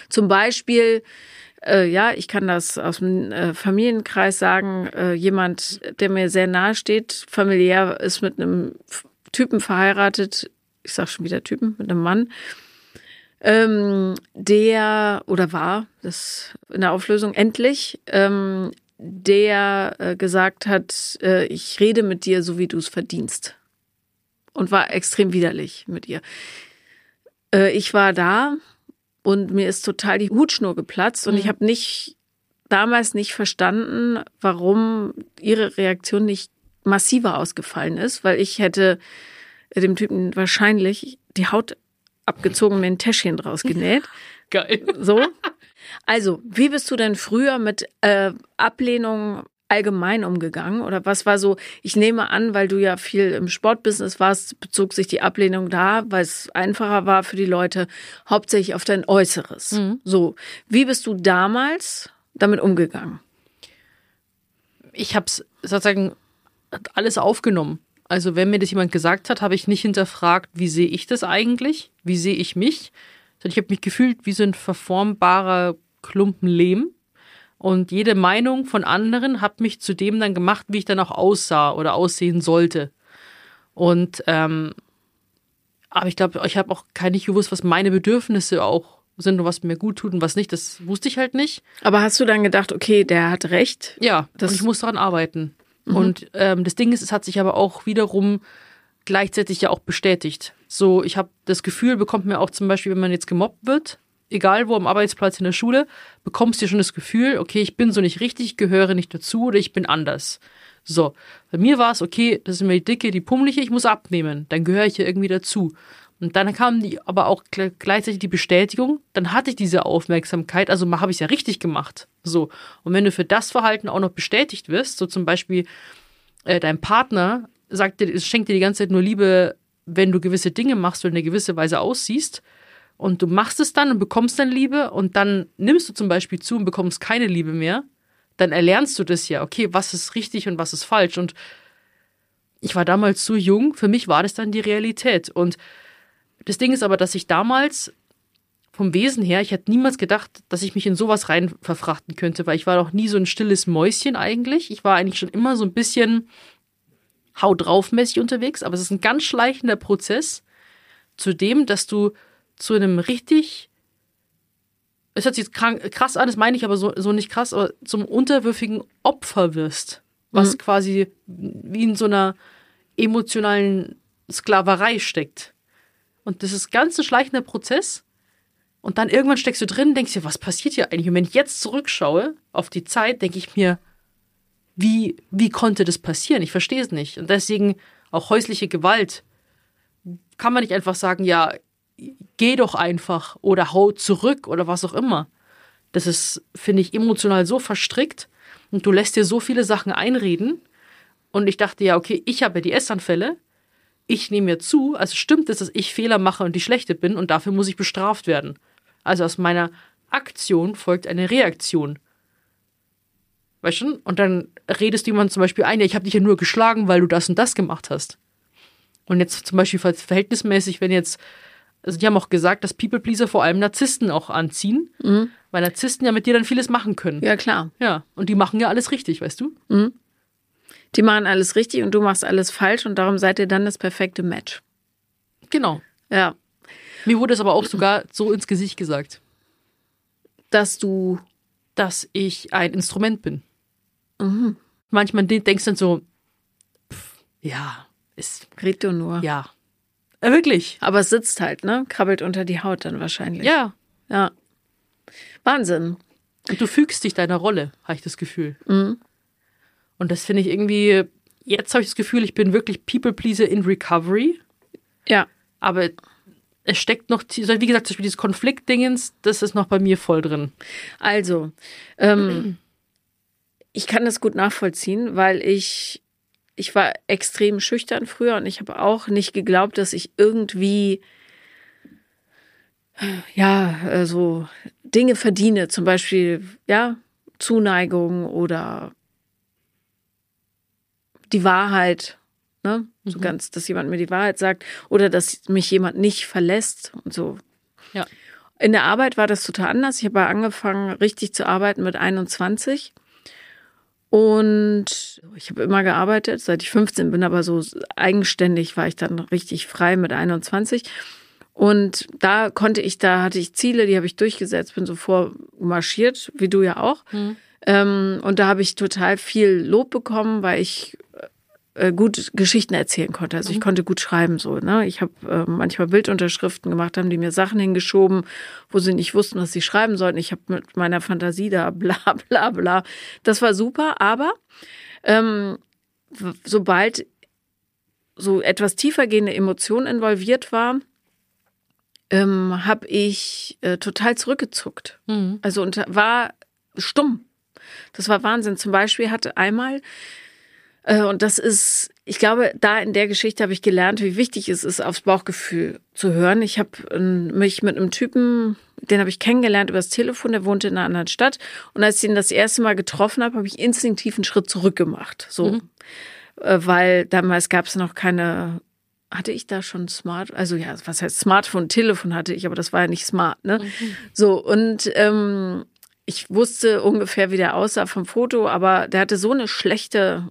Zum Beispiel, äh, ja, ich kann das aus dem äh, Familienkreis sagen, äh, jemand, der mir sehr nahe steht, familiär ist mit einem Typen verheiratet, ich sag schon wieder Typen, mit einem Mann, ähm, der oder war, das in der Auflösung endlich, ähm, der äh, gesagt hat, äh, ich rede mit dir so, wie du es verdienst. Und war extrem widerlich mit ihr. Äh, ich war da und mir ist total die Hutschnur geplatzt und Mhm. ich habe nicht damals nicht verstanden, warum ihre Reaktion nicht massiver ausgefallen ist, weil ich hätte dem Typen wahrscheinlich die Haut abgezogen, mir ein Täschchen draus genäht. Geil. So. Also, wie bist du denn früher mit äh, Ablehnung allgemein umgegangen? Oder was war so, ich nehme an, weil du ja viel im Sportbusiness warst, bezog sich die Ablehnung da, weil es einfacher war für die Leute, hauptsächlich auf dein Äußeres. Mhm. So, wie bist du damals damit umgegangen? ich habe es sozusagen alles aufgenommen. Also wenn mir das jemand gesagt hat, habe ich nicht hinterfragt, wie sehe ich das eigentlich? Wie sehe ich mich? Sondern ich habe mich gefühlt wie so ein verformbarer Klumpen Lehm. Und jede Meinung von anderen hat mich zu dem dann gemacht, wie ich dann auch aussah oder aussehen sollte. Und ähm, aber ich glaube, ich habe auch gar nicht gewusst, was meine Bedürfnisse auch sind und was mir gut tut und was nicht. Das wusste ich halt nicht. Aber hast du dann gedacht, okay, der hat recht? Ja, Das- und ich muss daran arbeiten. Und ähm, das Ding ist, es hat sich aber auch wiederum gleichzeitig ja auch bestätigt. So, ich habe das Gefühl, bekommt mir auch zum Beispiel, wenn man jetzt gemobbt wird, egal wo am Arbeitsplatz in der Schule, bekommst du schon das Gefühl, okay, ich bin so nicht richtig, ich gehöre nicht dazu oder ich bin anders. So, bei mir war es, okay, das ist mir die Dicke, die Pummelige, ich muss abnehmen, dann gehöre ich hier irgendwie dazu. Und dann kam die, aber auch gle- gleichzeitig die Bestätigung, dann hatte ich diese Aufmerksamkeit, also habe ich es ja richtig gemacht. So. Und wenn du für das Verhalten auch noch bestätigt wirst, so zum Beispiel äh, dein Partner sagt dir, es schenkt dir die ganze Zeit nur Liebe, wenn du gewisse Dinge machst oder in eine gewisse Weise aussiehst. Und du machst es dann und bekommst dann Liebe und dann nimmst du zum Beispiel zu und bekommst keine Liebe mehr, dann erlernst du das ja, okay, was ist richtig und was ist falsch. Und ich war damals so jung, für mich war das dann die Realität. Und das Ding ist aber, dass ich damals vom Wesen her, ich hätte niemals gedacht, dass ich mich in sowas rein verfrachten könnte, weil ich war noch nie so ein stilles Mäuschen eigentlich. Ich war eigentlich schon immer so ein bisschen hau draufmäßig unterwegs, aber es ist ein ganz schleichender Prozess zu dem, dass du zu einem richtig, es hört sich krank, krass an, das meine ich aber so, so nicht krass, aber zum unterwürfigen Opfer wirst, was quasi wie in so einer emotionalen Sklaverei steckt. Und das ist ganz ein schleichender Prozess. Und dann irgendwann steckst du drin, denkst dir, was passiert hier eigentlich? Und wenn ich jetzt zurückschaue auf die Zeit, denke ich mir, wie, wie konnte das passieren? Ich verstehe es nicht. Und deswegen auch häusliche Gewalt. Kann man nicht einfach sagen, ja, geh doch einfach oder hau zurück oder was auch immer. Das ist, finde ich, emotional so verstrickt und du lässt dir so viele Sachen einreden. Und ich dachte, ja, okay, ich habe ja die Essanfälle. Ich nehme mir zu, also stimmt es, dass ich Fehler mache und die Schlechte bin und dafür muss ich bestraft werden. Also aus meiner Aktion folgt eine Reaktion. Weißt du? Und dann redest du jemand zum Beispiel ein, ja, ich habe dich ja nur geschlagen, weil du das und das gemacht hast. Und jetzt zum Beispiel ver- verhältnismäßig, wenn jetzt, also die haben auch gesagt, dass People-Pleaser vor allem Narzissten auch anziehen, weil Narzissten ja mit dir dann vieles machen können. Ja, klar. ja. Und die machen ja alles richtig, weißt du? Die machen alles richtig und du machst alles falsch und darum seid ihr dann das perfekte Match. Genau. Ja. Mir wurde es aber auch sogar so ins Gesicht gesagt, Dass du, dass ich ein Instrument bin. Manchmal de- denkst du dann so, pff, ja, ist, red du nur. ja. Äh, wirklich. Aber es sitzt halt, ne? Krabbelt unter die Haut dann wahrscheinlich. Ja. Ja. Wahnsinn. Und du fügst dich deiner Rolle, habe ich das Gefühl. Und das finde ich irgendwie, jetzt habe ich das Gefühl, ich bin wirklich People-Pleaser in Recovery. Ja. Aber es steckt noch, wie gesagt, zum Beispiel dieses Konfliktdingens, das ist noch bei mir voll drin. Also, ähm, ich kann das gut nachvollziehen, weil ich, ich war extrem schüchtern früher und ich habe auch nicht geglaubt, dass ich irgendwie, ja, äh, so Dinge verdiene, zum Beispiel, ja, Zuneigung oder die Wahrheit. Ne? So ganz, dass jemand mir die Wahrheit sagt oder dass mich jemand nicht verlässt und so. Ja. In der Arbeit war das total anders. Ich habe angefangen, richtig zu arbeiten mit 21. Und ich habe immer gearbeitet, seit ich 15 bin, aber so eigenständig war ich dann richtig frei mit 21. Und da konnte ich, da hatte ich Ziele, die habe ich durchgesetzt, bin so vormarschiert, wie du ja auch. Ähm, und da habe ich total viel Lob bekommen, weil ich äh, gut Geschichten erzählen konnte. Also ich konnte gut schreiben so. Ne? Ich habe äh, manchmal Bildunterschriften gemacht, haben die mir Sachen hingeschoben, wo sie nicht wussten, was sie schreiben sollten. Ich habe mit meiner Fantasie da bla bla bla. Das war super, aber ähm, sobald so etwas tiefergehende Emotion involviert war, ähm, habe ich äh, total zurückgezuckt. Mhm. Also und war stumm. Das war Wahnsinn. Zum Beispiel hatte einmal, und das ist, ich glaube, da in der Geschichte habe ich gelernt, wie wichtig es ist, aufs Bauchgefühl zu hören. Ich habe ähm, mich mit einem Typen, den habe ich kennengelernt übers Telefon, der wohnte in einer anderen Stadt. Und als ich ihn das erste Mal getroffen habe, habe ich instinktiv einen Schritt zurück gemacht. So. Äh, weil damals gab es noch keine hatte ich da schon Smart, also ja, was heißt Smartphone, Telefon hatte ich, aber das war ja nicht smart, ne? So, und ähm, ich wusste ungefähr, wie der aussah vom Foto, aber der hatte so eine schlechte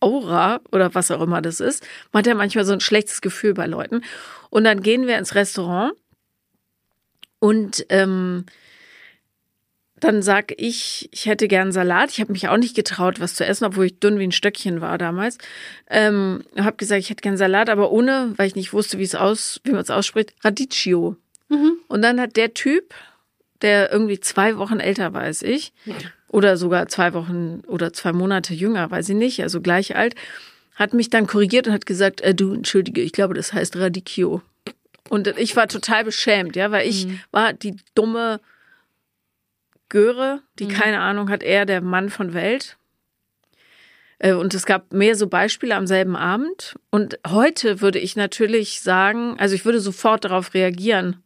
Aura oder was auch immer das ist. Man hat ja manchmal so ein schlechtes Gefühl bei Leuten. Und dann gehen wir ins Restaurant und ähm, dann sag ich, ich hätte gern Salat. Ich habe mich auch nicht getraut, was zu essen, obwohl ich dünn wie ein Stöckchen war damals. Ähm, habe gesagt, ich hätte gern Salat, aber ohne, weil ich nicht wusste, wie es aus, wie man es ausspricht, Radicchio. Und dann hat der Typ, der irgendwie zwei Wochen älter war als ich, oder sogar zwei Wochen oder zwei Monate jünger, weiß ich nicht, also gleich alt, hat mich dann korrigiert und hat gesagt, äh, du, entschuldige, ich glaube, das heißt Radicchio. Und ich war total beschämt, ja, weil ich war die dumme Göre, die keine Ahnung hat, er der Mann von Welt. Äh, Und es gab mehr so Beispiele am selben Abend. Und heute würde ich natürlich sagen, also ich würde sofort darauf reagieren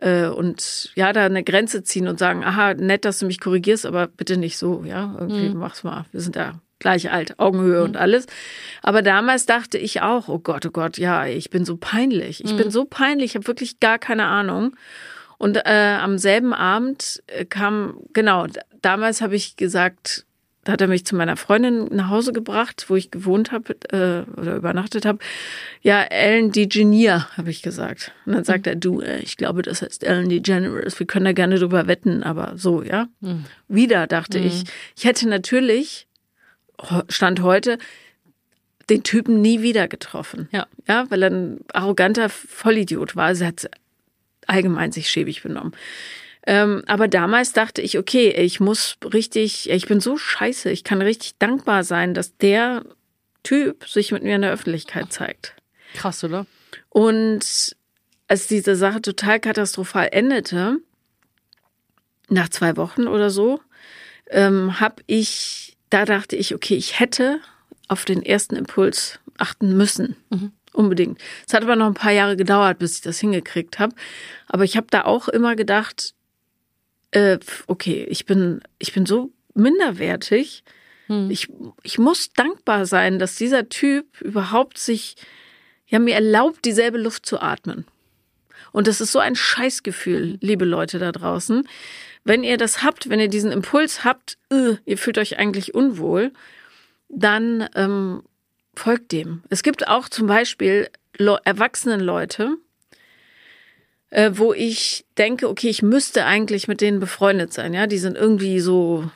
äh, und ja, da eine Grenze ziehen und sagen, aha, nett, dass du mich korrigierst, aber bitte nicht so, ja, irgendwie mach's mal. Wir sind ja gleich alt, Augenhöhe und alles. Aber damals dachte ich auch, oh Gott, oh Gott, ja, ich bin so peinlich. Ich bin so peinlich, ich habe wirklich gar keine Ahnung. Und äh, am selben Abend äh, kam, genau, damals habe ich gesagt, da hat er mich zu meiner Freundin nach Hause gebracht, wo ich gewohnt habe äh, oder übernachtet habe. Ja, Ellen DeGeneres, habe ich gesagt. Und dann sagt er, du, äh, ich glaube, das heißt Ellen DeGeneres. Wir können da gerne drüber wetten, aber so, ja. Wieder dachte ich, ich hätte natürlich, Stand heute, den Typen nie wieder getroffen. Ja. Ja, weil er ein arroganter Vollidiot war. Also er hat allgemein sich schäbig benommen. Ähm, aber damals dachte ich, okay, ich muss richtig, ich bin so scheiße, ich kann richtig dankbar sein, dass der Typ sich mit mir in der Öffentlichkeit zeigt. Krass, oder? Und als diese Sache total katastrophal endete, nach zwei Wochen oder so, ähm, habe ich, da dachte ich, okay, ich hätte auf den ersten Impuls achten müssen. Unbedingt. Es hat aber noch ein paar Jahre gedauert, bis ich das hingekriegt habe. Aber ich habe da auch immer gedacht, äh, okay, ich bin, ich bin so minderwertig. Ich, ich muss dankbar sein, dass dieser Typ überhaupt sich, ja, mir erlaubt, dieselbe Luft zu atmen. Und das ist so ein Scheißgefühl, liebe Leute da draußen. Wenn ihr das habt, wenn ihr diesen Impuls habt, äh, ihr fühlt euch eigentlich unwohl, dann ähm, folgt dem. Es gibt auch zum Beispiel erwachsenen Leute, äh, wo ich denke, okay, ich müsste eigentlich mit denen befreundet sein. Ja, die sind irgendwie so,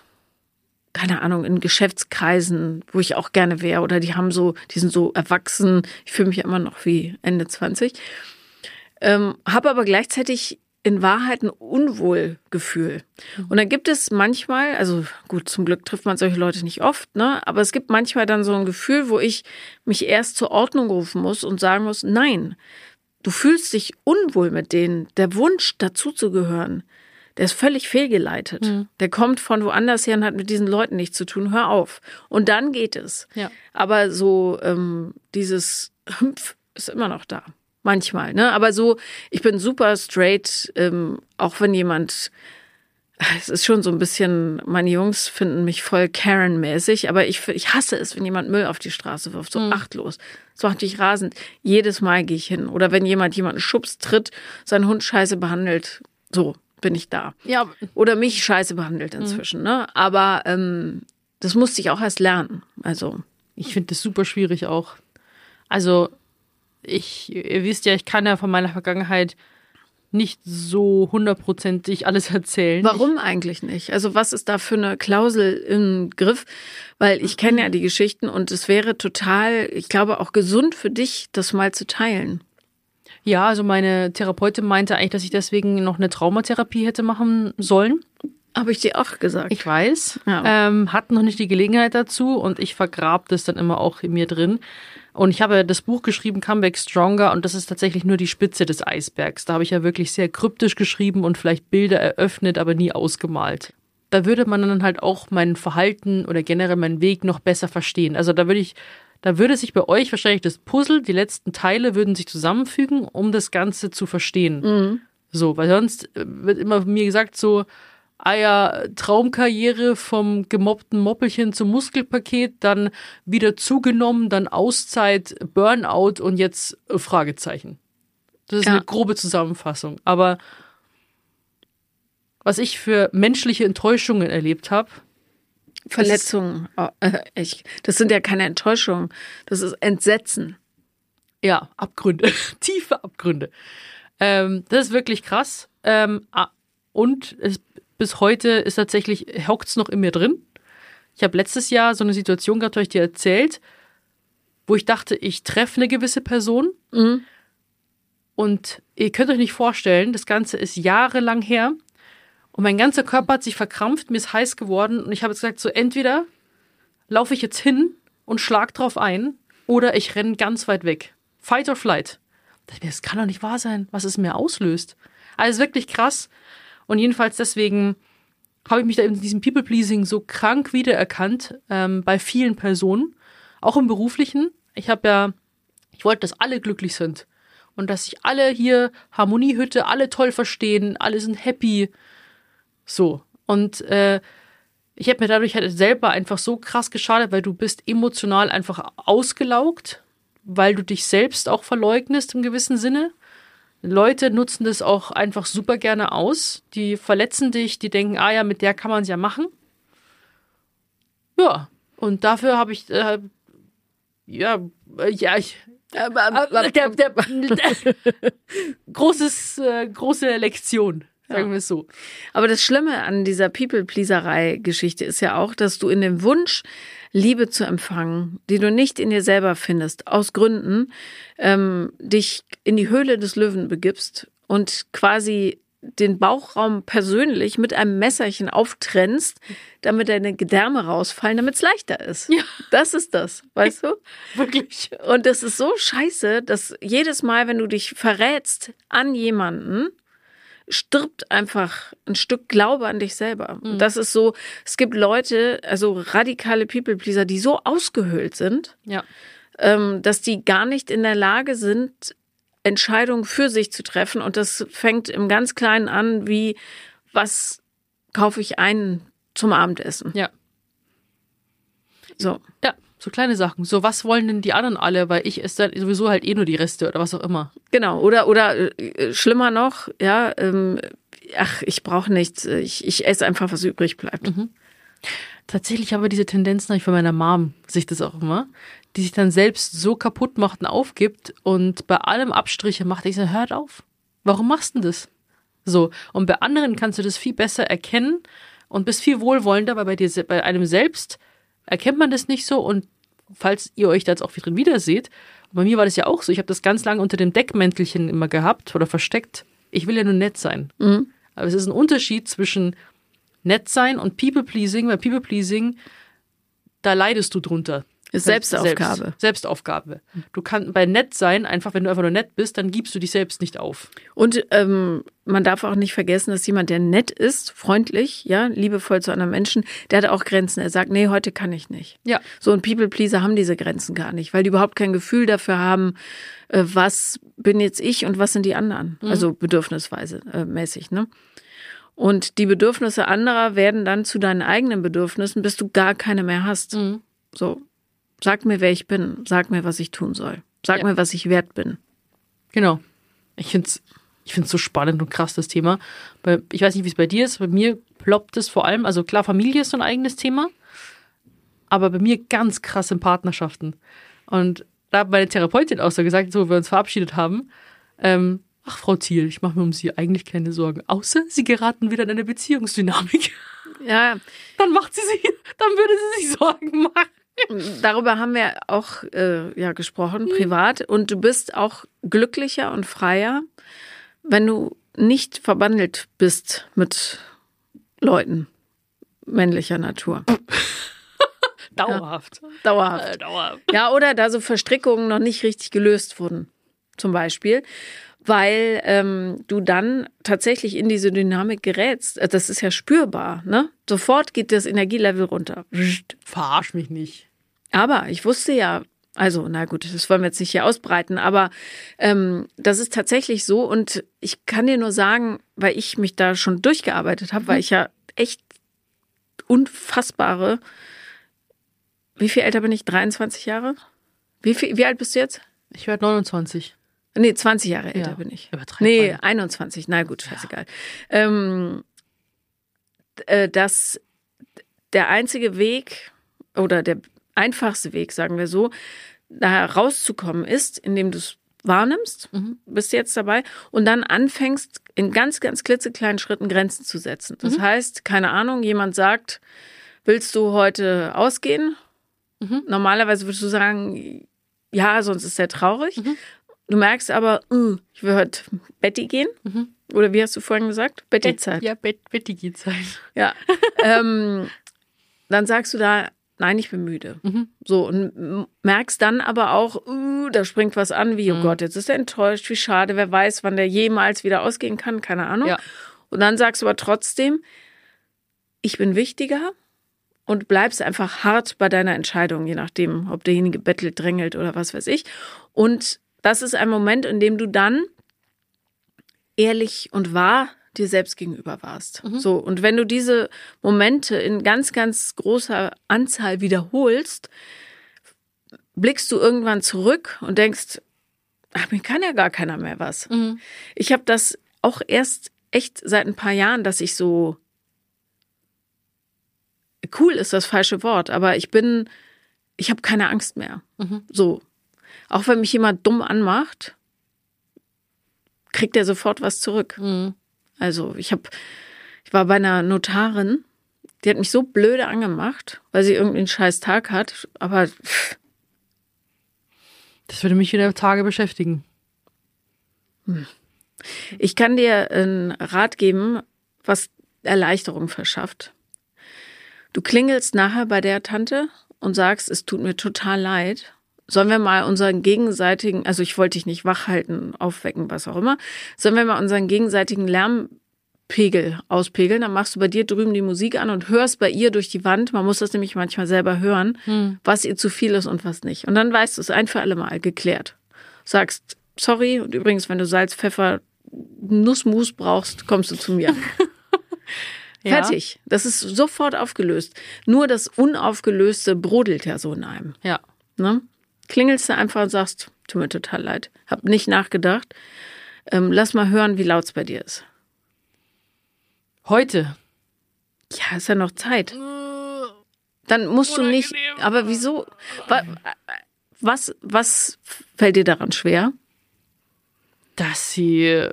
keine Ahnung, in Geschäftskreisen, wo ich auch gerne wäre. Oder die haben so, die sind so erwachsen. Ich fühle mich ja immer noch wie Ende 20. Ähm, habe aber gleichzeitig in Wahrheit ein Unwohlgefühl. Und dann gibt es manchmal, also gut, zum Glück trifft man solche Leute nicht oft, ne? Aber es gibt manchmal dann so ein Gefühl, wo ich mich erst zur Ordnung rufen muss und sagen muss, nein, du fühlst dich unwohl mit denen. Der Wunsch, dazuzugehören, der ist völlig fehlgeleitet. Der kommt von woanders her und hat mit diesen Leuten nichts zu tun. Hör auf. Und dann geht es. Ja. Aber so ähm, dieses Hümpf ist immer noch da. Manchmal, ne? Aber so, ich bin super straight, ähm, auch wenn jemand es ist schon so ein bisschen, meine Jungs finden mich voll Karen-mäßig, aber ich, ich hasse es, wenn jemand Müll auf die Straße wirft, so achtlos. Das macht mich rasend. Jedes Mal gehe ich hin. Oder wenn jemand jemanden schubst, tritt, seinen Hund scheiße behandelt, so bin ich da. Ja, Oder mich scheiße behandelt inzwischen, ne? Aber ähm, das musste ich auch erst lernen. Also, ich finde das super schwierig auch. Also, ich, ihr wisst ja, ich kann ja von meiner Vergangenheit nicht so hundertprozentig alles erzählen. warum eigentlich nicht? Also, was ist da für eine Klausel im Griff? Weil ich kenne ja die Geschichten und es wäre total, ich glaube, auch gesund für dich, das mal zu teilen. Ja, also meine Therapeutin meinte eigentlich, dass ich deswegen noch eine Traumatherapie hätte machen sollen. Habe ich dir auch gesagt. Ich weiß. Ja. Ähm, hatte noch nicht die Gelegenheit dazu und ich vergrab das dann immer auch in mir drin. Und ich habe das Buch geschrieben, Comeback Stronger, und das ist tatsächlich nur die Spitze des Eisbergs. Da habe ich ja wirklich sehr kryptisch geschrieben und vielleicht Bilder eröffnet, aber nie ausgemalt. Da würde man dann halt auch mein Verhalten oder generell meinen Weg noch besser verstehen. Also da würde ich, da würde sich bei euch wahrscheinlich das Puzzle, die letzten Teile würden sich zusammenfügen, um das Ganze zu verstehen. So, weil sonst äh, wird immer mir gesagt so, ah ja, Traumkarriere vom gemobbten Moppelchen zum Muskelpaket, dann wieder zugenommen, dann Auszeit, Burnout und jetzt äh, Fragezeichen. Das ist Ja. eine grobe Zusammenfassung. Aber was ich für menschliche Enttäuschungen erlebt habe, Verletzungen. Oh, äh, das sind ja keine Enttäuschungen. Das ist Entsetzen. Ja, Abgründe, tiefe Abgründe. Ähm, das ist wirklich krass. Ähm, und es, bis heute ist tatsächlich, hockt's noch in mir drin. Ich habe letztes Jahr so eine Situation gehabt, habe ich dir erzählt, wo ich dachte, ich treffe eine gewisse Person. Und ihr könnt euch nicht vorstellen, das Ganze ist jahrelang her. Und mein ganzer Körper hat sich verkrampft, mir ist heiß geworden. Und ich habe jetzt gesagt, so entweder laufe ich jetzt hin und schlag drauf ein oder ich renne ganz weit weg. Fight or flight. Das kann doch nicht wahr sein, was es mir auslöst. Also wirklich krass. Und jedenfalls deswegen habe ich mich da in diesem People-Pleasing so krank wiedererkannt ähm, bei vielen Personen, auch im beruflichen. Ich habe ja, ich wollte, dass alle glücklich sind und dass sich alle hier Harmoniehütte, alle toll verstehen, alle sind happy. So. Und äh, ich habe mir dadurch halt selber einfach so krass geschadet, weil du bist emotional einfach ausgelaugt, weil du dich selbst auch verleugnest im gewissen Sinne. Leute nutzen das auch einfach super gerne aus. Die verletzen dich, die denken, ah ja, mit der kann man es ja machen. Ja, und dafür habe ich, äh, ja, äh, ja, ich, äh, äh, der, der, großes, äh, große Lektion, sagen wir es so. Aber das Schlimme an dieser People-Pleaserei-Geschichte ist ja auch, dass du in dem Wunsch, Liebe zu empfangen, die du nicht in dir selber findest, aus Gründen, ähm, dich in die Höhle des Löwen begibst und quasi den Bauchraum persönlich mit einem Messerchen auftrennst, damit deine Gedärme rausfallen, damit es leichter ist. Ja. Das ist das, weißt du? Wirklich. Und das ist so scheiße, dass jedes Mal, wenn du dich verrätst an jemanden, stirbt einfach ein Stück Glaube an dich selber. Und Das ist so, es gibt Leute, also radikale People-Pleaser, die so ausgehöhlt sind, Ja. ähm, dass die gar nicht in der Lage sind, Entscheidungen für sich zu treffen. Und das fängt im ganz Kleinen an, wie was kaufe ich ein zum Abendessen. Ja. So. Ja, so kleine Sachen. So, was wollen denn die anderen alle? Weil ich esse dann sowieso halt eh nur die Reste oder was auch immer. Genau, oder oder äh, schlimmer noch, ja, ähm, ach, ich brauche nichts, ich, ich esse einfach, was übrig bleibt. Tatsächlich habe ich diese Tendenzen habe ich von meiner Mom, sich das auch immer, die sich dann selbst so kaputt macht und aufgibt und bei allem Abstriche macht. Ich so, hört auf. Warum machst du denn das? So. Und bei anderen kannst du das viel besser erkennen und bist viel wohlwollender, weil bei dir, bei einem selbst erkennt man das nicht so und falls ihr euch da jetzt auch drin wieder seht, bei mir war das ja auch so, ich habe das ganz lange unter dem Deckmäntelchen immer gehabt oder versteckt. Ich will ja nur nett sein. Aber es ist ein Unterschied zwischen nett sein und People-Pleasing, weil People-Pleasing, da leidest du drunter. Ist Selbstaufgabe. Selbst, Selbstaufgabe. Du kannst bei nett sein, einfach wenn du einfach nur nett bist, dann gibst du dich selbst nicht auf. Und ähm, man darf auch nicht vergessen, dass jemand, der nett ist, freundlich, ja, liebevoll zu anderen Menschen, der hat auch Grenzen. Er sagt, nee, heute kann ich nicht. Ja. So ein People-Pleaser haben diese Grenzen gar nicht, weil die überhaupt kein Gefühl dafür haben, äh, was bin jetzt ich und was sind die anderen. Also bedürfnisweise äh, mäßig, ne? Und die Bedürfnisse anderer werden dann zu deinen eigenen Bedürfnissen, bis du gar keine mehr hast. Mhm. So, sag mir, wer ich bin. Sag mir, was ich tun soll. Sag Ja. mir, was ich wert bin. Genau. Ich finde es ich find's so spannend und krass, das Thema. Ich weiß nicht, wie es bei dir ist. Bei mir ploppt es vor allem, also klar, Familie ist so ein eigenes Thema, aber bei mir ganz krass in Partnerschaften. Und da hat meine Therapeutin auch so gesagt, so, wir uns verabschiedet haben, ähm, ach, Frau Thiel, ich mache mir um Sie eigentlich keine Sorgen, außer Sie geraten wieder in eine Beziehungsdynamik. Ja, Dann macht sie sich, dann würde sie sich Sorgen machen. Darüber haben wir auch äh, ja, gesprochen, privat. Und du bist auch glücklicher und freier, wenn du nicht verbandelt bist mit Leuten männlicher Natur. Dauerhaft. Dauerhaft. Äh, dauerhaft. Ja, oder da so Verstrickungen noch nicht richtig gelöst wurden, zum Beispiel, weil ähm, du dann tatsächlich in diese Dynamik gerätst. Äh, Das ist ja spürbar, ne? Sofort geht das Energielevel runter. Verarsch mich nicht. Aber ich wusste ja, also, na gut, das wollen wir jetzt nicht hier ausbreiten, aber ähm, das ist tatsächlich so und ich kann dir nur sagen, weil ich mich da schon durchgearbeitet habe, weil ich ja echt unfassbare, wie viel älter bin ich? 23 Jahre? Wie, viel, wie alt bist du jetzt? Ich werde 29. Nee, 20 Jahre älter Ja, bin ich. Nee, mal. 21. Na gut, scheißegal. Ähm, äh, dass der einzige Weg oder der einfachste Weg, sagen wir so, da rauszukommen ist, indem du es wahrnimmst, Mhm. bist jetzt dabei und dann anfängst, in ganz, ganz klitzekleinen Schritten Grenzen zu setzen. Das Mhm. heißt, keine Ahnung, jemand sagt, willst du heute ausgehen? Mhm. Normalerweise würdest du sagen, ja, sonst ist er traurig. Mhm. Du merkst aber, "Uh, ich will heute Betty gehen. Mhm. Oder wie hast du vorhin gesagt? Betty-Zeit. Ja, Bet Betty geht sein. Ja. ähm, dann sagst du da, nein, ich bin müde. Mhm. So, und merkst dann aber auch, uh, da springt was an, wie, oh Mhm. Gott, jetzt ist er enttäuscht, wie schade, wer weiß, wann der jemals wieder ausgehen kann, keine Ahnung. Ja. Und dann sagst du aber trotzdem, ich bin wichtiger und bleibst einfach hart bei deiner Entscheidung, je nachdem, ob derjenige bettelt, drängelt oder was weiß ich. Und das ist ein Moment, in dem du dann ehrlich und wahr dir selbst gegenüber warst. So. Und wenn du diese Momente in ganz, ganz großer Anzahl wiederholst, blickst du irgendwann zurück und denkst, ach, mir kann ja gar keiner mehr was. Mhm. Ich habe das auch erst echt seit ein paar Jahren, dass ich so cool ist das falsche Wort, aber ich bin, ich habe keine Angst mehr. Mhm. So. Auch wenn mich jemand dumm anmacht, kriegt er sofort was zurück. Mhm. Also ich habe, ich war bei einer Notarin, die hat mich so blöde angemacht, weil sie irgendwie einen scheiß Tag hat, aber pff, Das würde mich wieder Tage beschäftigen. Ich kann dir einen Rat geben, was Erleichterung verschafft. Du klingelst nachher bei der Tante und sagst, es tut mir total leid. Sollen wir mal unseren gegenseitigen, also ich wollte dich nicht wach halten, aufwecken, was auch immer, sollen wir mal unseren gegenseitigen Lärmpegel auspegeln? Dann machst du bei dir drüben die Musik an und hörst bei ihr durch die Wand, man muss das nämlich manchmal selber hören, was ihr zu viel ist und was nicht. Und dann weißt du es ein für alle Mal geklärt. Sagst, sorry, und übrigens, wenn du Salz, Pfeffer, Nussmus brauchst, kommst du zu mir. Ja. Fertig. Das ist sofort aufgelöst. Nur das Unaufgelöste brodelt ja so in einem. Ja. Ne? Klingelst du einfach und sagst, tut mir total leid. Hab nicht nachgedacht. Ähm, lass mal hören, wie laut es bei dir ist. Heute. Ja, ist ja noch Zeit. Dann musst du nicht. Aber wieso? Wa- Was, was fällt dir daran schwer? Dass sie,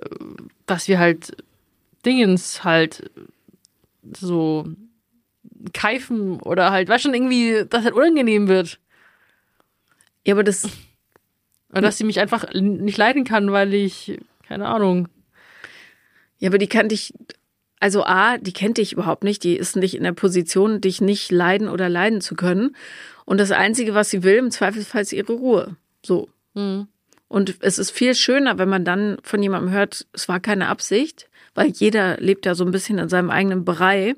dass wir halt Dingens halt so keifen oder halt, weißt schon, irgendwie, dass halt unangenehm wird. Ja, aber das, Oder dass sie mich einfach nicht leiden kann, weil ich, keine Ahnung. ja, aber die kann dich, also A, die kennt dich überhaupt nicht, die ist nicht in der Position, dich nicht leiden oder leiden zu können. Und das Einzige, was sie will, im Zweifelsfall ist ihre Ruhe. So. Hm. Und es ist viel schöner, wenn man dann von jemandem hört, es war keine Absicht, weil jeder lebt ja so ein bisschen in seinem eigenen Brei,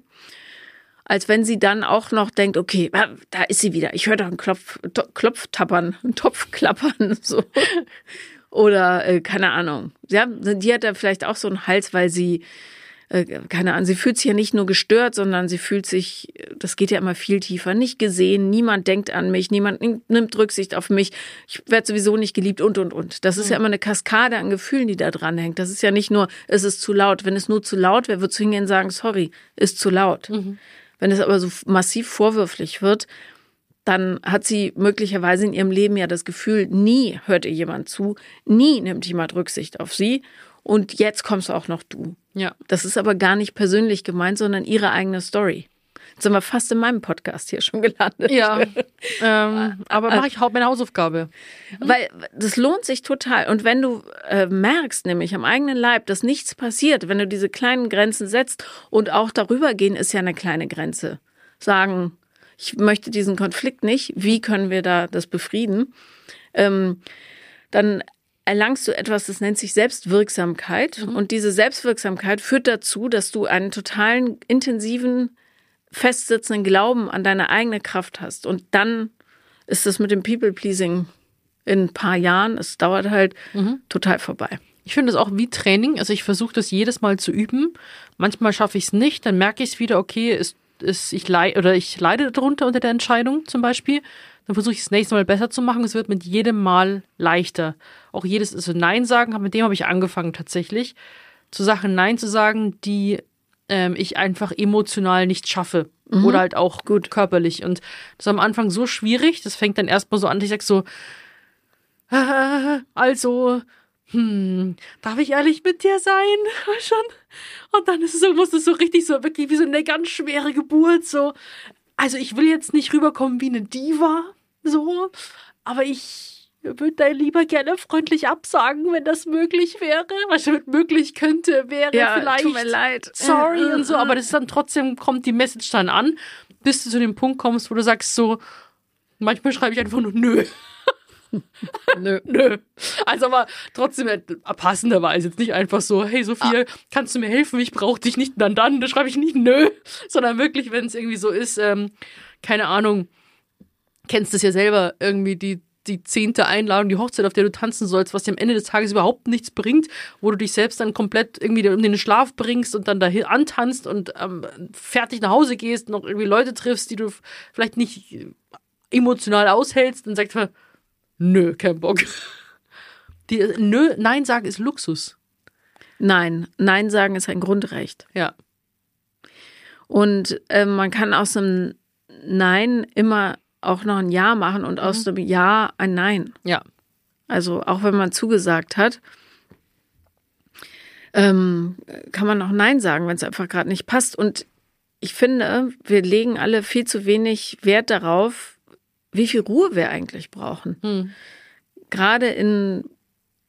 als wenn sie dann auch noch denkt, okay, da ist sie wieder. Ich höre doch einen Klopf, Klopftappern, einen Topf klappern, so. Oder, äh, keine Ahnung. Ja, die hat da vielleicht auch so einen Hals, weil sie äh, keine Ahnung, sie fühlt sich ja nicht nur gestört, sondern sie fühlt sich, das geht ja immer viel tiefer, nicht gesehen, niemand denkt an mich, niemand nimmt Rücksicht auf mich, ich werde sowieso nicht geliebt und, und, und. Das ist ja immer eine Kaskade an Gefühlen, die da dran hängt. Das ist ja nicht nur, es ist zu laut. Wenn es nur zu laut wäre, würdest du hingehen und sagen, sorry, ist zu laut. Wenn es aber so massiv vorwürflich wird, dann hat sie möglicherweise in ihrem Leben ja das Gefühl, nie hört ihr jemand zu, nie nimmt jemand Rücksicht auf sie und jetzt kommst auch noch du. Ja. Das ist aber gar nicht persönlich gemeint, sondern ihre eigene Story. Sind wir fast in meinem Podcast hier schon gelandet. Ja. ähm, aber mache ich hau- meine Hausaufgabe. Weil das lohnt sich total. Und wenn du äh, merkst, nämlich am eigenen Leib, dass nichts passiert, wenn du diese kleinen Grenzen setzt und auch darüber gehen, ist ja eine kleine Grenze. Sagen, ich möchte diesen Konflikt nicht, wie können wir da das befrieden? Ähm, dann erlangst du etwas, das nennt sich Selbstwirksamkeit. Und diese Selbstwirksamkeit führt dazu, dass du einen totalen, intensiven, festsitzenden Glauben an deine eigene Kraft hast. Und dann ist es mit dem People-Pleasing in ein paar Jahren, es dauert halt, total vorbei. Ich finde das auch wie Training. Also ich versuche das jedes Mal zu üben. Manchmal schaffe ich es nicht, dann merke ich es wieder, okay, ist, ist, ich leide oder ich leide darunter unter der Entscheidung zum Beispiel. Dann versuche ich es das nächste Mal besser zu machen. Es wird mit jedem Mal leichter. Auch jedes also Nein sagen, mit dem habe ich angefangen tatsächlich. Zu Sachen Nein zu sagen, die ähm, ich einfach emotional nicht schaffe. Oder halt auch gut körperlich. Und das ist am Anfang so schwierig. Das fängt dann erstmal so an, dass ich sag so, äh, also, hm, darf ich ehrlich mit dir sein? Schon. Und dann ist es so, muss es so richtig so wirklich wie so eine ganz schwere Geburt, so. Also ich will jetzt nicht rüberkommen wie eine Diva, so, aber ich würde da lieber gerne freundlich absagen, wenn das möglich wäre. Was mit möglich könnte, wäre vielleicht. tut mir leid. Sorry und so, aber das ist dann trotzdem, kommt die Message dann an, bis du zu dem Punkt kommst, wo du sagst so, manchmal schreibe ich einfach nur nö. Nö. Nö. Also aber trotzdem äh, passenderweise jetzt nicht einfach so, hey Sophia, kannst du mir helfen? Ich brauche dich nicht dann dann. Da schreibe ich nicht nö, sondern wirklich, wenn es irgendwie so ist, ähm, keine Ahnung, kennst das ja selber, irgendwie die die zehnte Einladung, die Hochzeit, auf der du tanzen sollst, was dir am Ende des Tages überhaupt nichts bringt, wo du dich selbst dann komplett irgendwie um den Schlaf bringst und dann dahin antanzt und ähm, fertig nach Hause gehst, noch irgendwie Leute triffst, die du vielleicht nicht emotional aushältst und sagst, nö, kein Bock. Die, nö, Nein sagen ist Luxus. Nein, Nein sagen ist ein Grundrecht. Ja. Und äh, man kann aus einem Nein immer auch noch ein Ja machen und aus einem Ja ein Nein. Ja. Also auch wenn man zugesagt hat, ähm, kann man auch Nein sagen, wenn es einfach gerade nicht passt. Und ich finde, wir legen alle viel zu wenig Wert darauf, wie viel Ruhe wir eigentlich brauchen. Hm. Gerade in,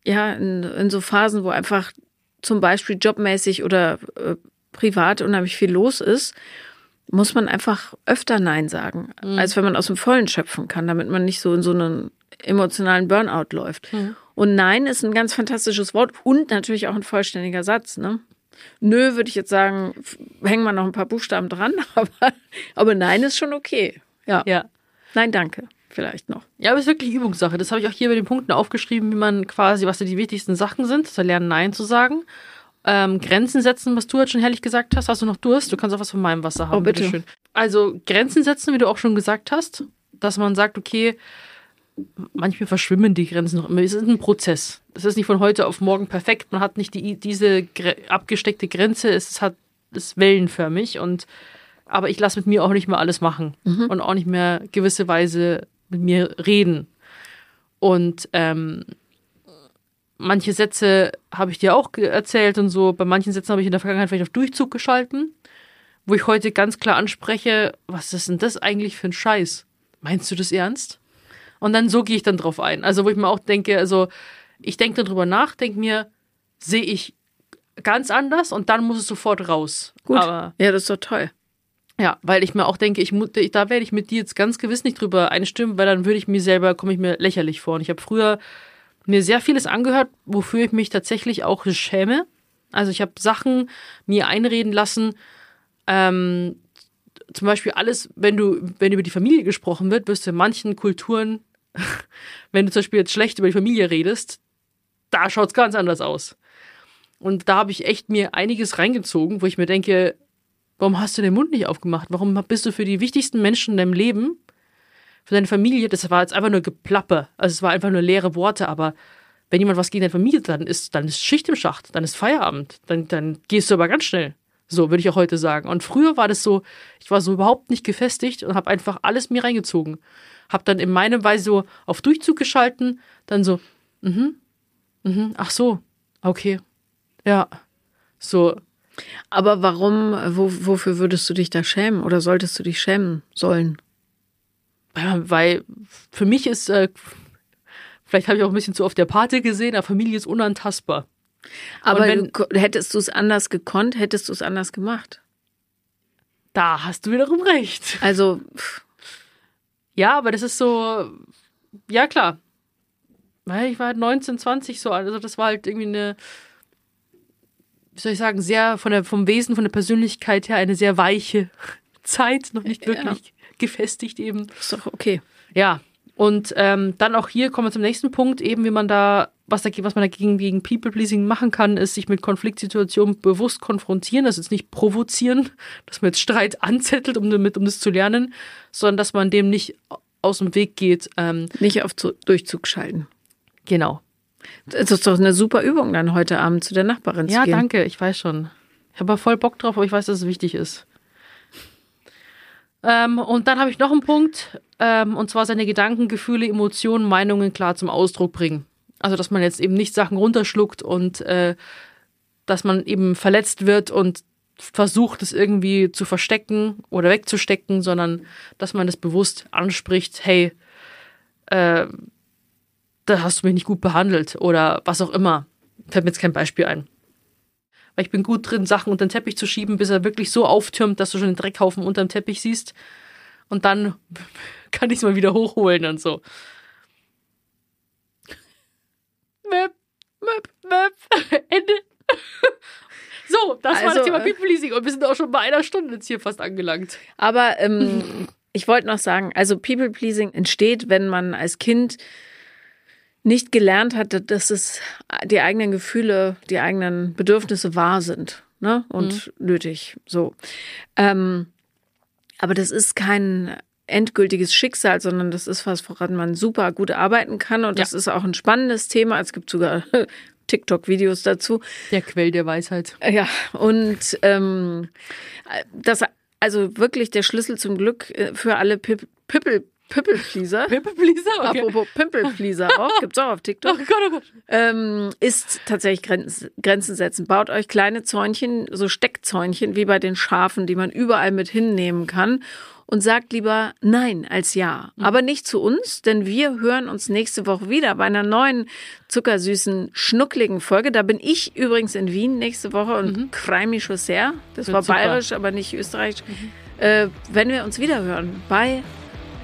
ja, in, in so Phasen, wo einfach zum Beispiel jobmäßig oder äh, privat unheimlich viel los ist, muss man einfach öfter Nein sagen, als wenn man aus dem Vollen schöpfen kann, damit man nicht so in so einen emotionalen Burnout läuft. Und Nein ist ein ganz fantastisches Wort und natürlich auch ein vollständiger Satz. Ne? Nö, würde ich jetzt sagen, hängen wir noch ein paar Buchstaben dran, aber, aber Nein ist schon okay. Ja. Ja. Nein, danke. Vielleicht noch. Ja, aber es ist wirklich Übungssache. Das habe ich auch hier bei den Punkten aufgeschrieben, wie man quasi, was da die wichtigsten Sachen sind. Zu lernen, Nein zu sagen. Ähm, Grenzen setzen, was du jetzt schon herrlich gesagt hast. Hast du noch Durst? Du kannst auch was von meinem Wasser haben. Oh, bitte. bitteschön. Also Grenzen setzen, wie du auch schon gesagt hast, dass man sagt, okay, manchmal verschwimmen die Grenzen noch immer. Es ist ein Prozess. Es ist nicht von heute auf morgen perfekt. Man hat nicht die, diese abgesteckte Grenze. Es hat ist wellenförmig und aber ich lasse mit mir auch nicht mehr alles machen und auch nicht mehr gewisse Weise mit mir reden. Und ähm, manche Sätze habe ich dir auch erzählt und so. Bei manchen Sätzen habe ich in der Vergangenheit vielleicht auf Durchzug geschalten, wo ich heute ganz klar anspreche, was ist denn das eigentlich für ein Scheiß? Meinst du das ernst? Und dann so gehe ich dann drauf ein. Also wo ich mir auch denke, also ich denke dann drüber nach, denke mir, sehe ich ganz anders und dann muss es sofort raus. Gut. Aber ja, das ist doch toll. ja, weil ich mir auch denke, ich, da werde ich mit dir jetzt ganz gewiss nicht drüber einstimmen, weil dann würde ich mir selber, komme ich mir lächerlich vor. Und ich habe früher mir sehr vieles angehört, wofür ich mich tatsächlich auch schäme. Also ich habe Sachen mir einreden lassen, ähm, zum Beispiel alles, wenn du, wenn über die Familie gesprochen wird, wirst du in manchen Kulturen, wenn du zum Beispiel jetzt schlecht über die Familie redest, da schaut's ganz anders aus. Und da habe ich echt mir einiges reingezogen, wo ich mir denke, warum hast du den Mund nicht aufgemacht? Warum bist du für die wichtigsten Menschen in deinem Leben, für deine Familie, das war jetzt einfach nur Geplappe, also es war einfach nur leere Worte, aber wenn jemand was gegen deine Familie, dann ist, dann ist Schicht im Schacht, dann ist Feierabend, dann, dann gehst du aber ganz schnell. So würde ich auch heute sagen. Und früher war das so, ich war so überhaupt nicht gefestigt und habe einfach alles mir reingezogen. Habe dann in meiner Weise so auf Durchzug geschalten, dann so, mhm, mhm, ach so, okay, ja, so. Aber warum, wo, wofür würdest du dich da schämen oder solltest du dich schämen sollen? Weil für mich ist, äh, vielleicht habe ich auch ein bisschen zu oft der Pate gesehen, aber Familie ist unantastbar. Aber wenn- du, hättest du es anders gekonnt, hättest du es anders gemacht. Da hast du wiederum recht. Also, pff, Ja, aber das ist so, ja klar. Weil Ich war halt 19, 20 so, also das war halt irgendwie eine, wie soll ich sagen, sehr von der, vom Wesen, von der Persönlichkeit her eine sehr weiche Zeit, noch nicht wirklich gefestigt eben. ist doch okay. Ja, und ähm, dann auch hier kommen wir zum nächsten Punkt, eben wie man da, was, dagegen, was man dagegen gegen People-Pleasing machen kann, ist sich mit Konfliktsituationen bewusst konfrontieren, das ist nicht provozieren, dass man jetzt Streit anzettelt, um damit, um das zu lernen, sondern dass man dem nicht aus dem Weg geht. Ähm, Nicht auf Zu- Durchzug schalten. genau. Das ist doch eine super Übung dann heute Abend zu der Nachbarin Ja, zu gehen. danke, ich weiß schon. Ich habe voll Bock drauf, aber ich weiß, dass es wichtig ist. Ähm, und dann habe ich noch einen Punkt, ähm, und zwar seine Gedanken, Gefühle, Emotionen, Meinungen klar zum Ausdruck bringen. Also, dass man jetzt eben nicht Sachen runterschluckt und äh, dass man eben verletzt wird und versucht, es irgendwie zu verstecken oder wegzustecken, sondern dass man das bewusst anspricht, hey, äh, da hast du mich nicht gut behandelt oder was auch immer. Fällt mir jetzt kein Beispiel ein. Weil ich bin gut drin, Sachen unter den Teppich zu schieben, bis er wirklich so auftürmt, dass du schon den Dreckhaufen unter dem Teppich siehst. Und dann kann ich es mal wieder hochholen und so. Möp, möp, möp. Ende. So, das war Also, das Thema äh, People Leasing und wir sind auch schon bei einer Stunde jetzt hier fast angelangt. Aber ähm, ich wollte noch sagen, also People-Pleasing entsteht, wenn man als Kind nicht gelernt hatte, dass es die eigenen Gefühle, die eigenen Bedürfnisse wahr sind ne? und nötig. So. Ähm, aber das ist kein endgültiges Schicksal, sondern das ist was, woran man super gut arbeiten kann. Und das ist auch ein spannendes Thema. Es gibt sogar TikTok-Videos dazu. Der Quell der Weisheit. Ja, und ähm, das, also wirklich der Schlüssel zum Glück äh, für alle Pip Pippel, Pippelflieser. People Pleaser? Okay. Apropos Pimpelflieser auch, gibt's auch auf Oh TikTok, Gott, oh Gott. ähm, ist tatsächlich Grenzen, Grenzen setzen. Baut euch kleine Zäunchen, so Steckzäunchen wie bei den Schafen, die man überall mit hinnehmen kann und sagt lieber Nein als Ja. Mhm. Aber nicht zu uns, denn wir hören uns nächste Woche wieder bei einer neuen zuckersüßen, schnuckligen Folge. Da bin ich übrigens in Wien nächste Woche und mhm. schon sehr. Das Wird war super. bayerisch, aber nicht österreichisch. Äh, wenn wir uns wieder hören bei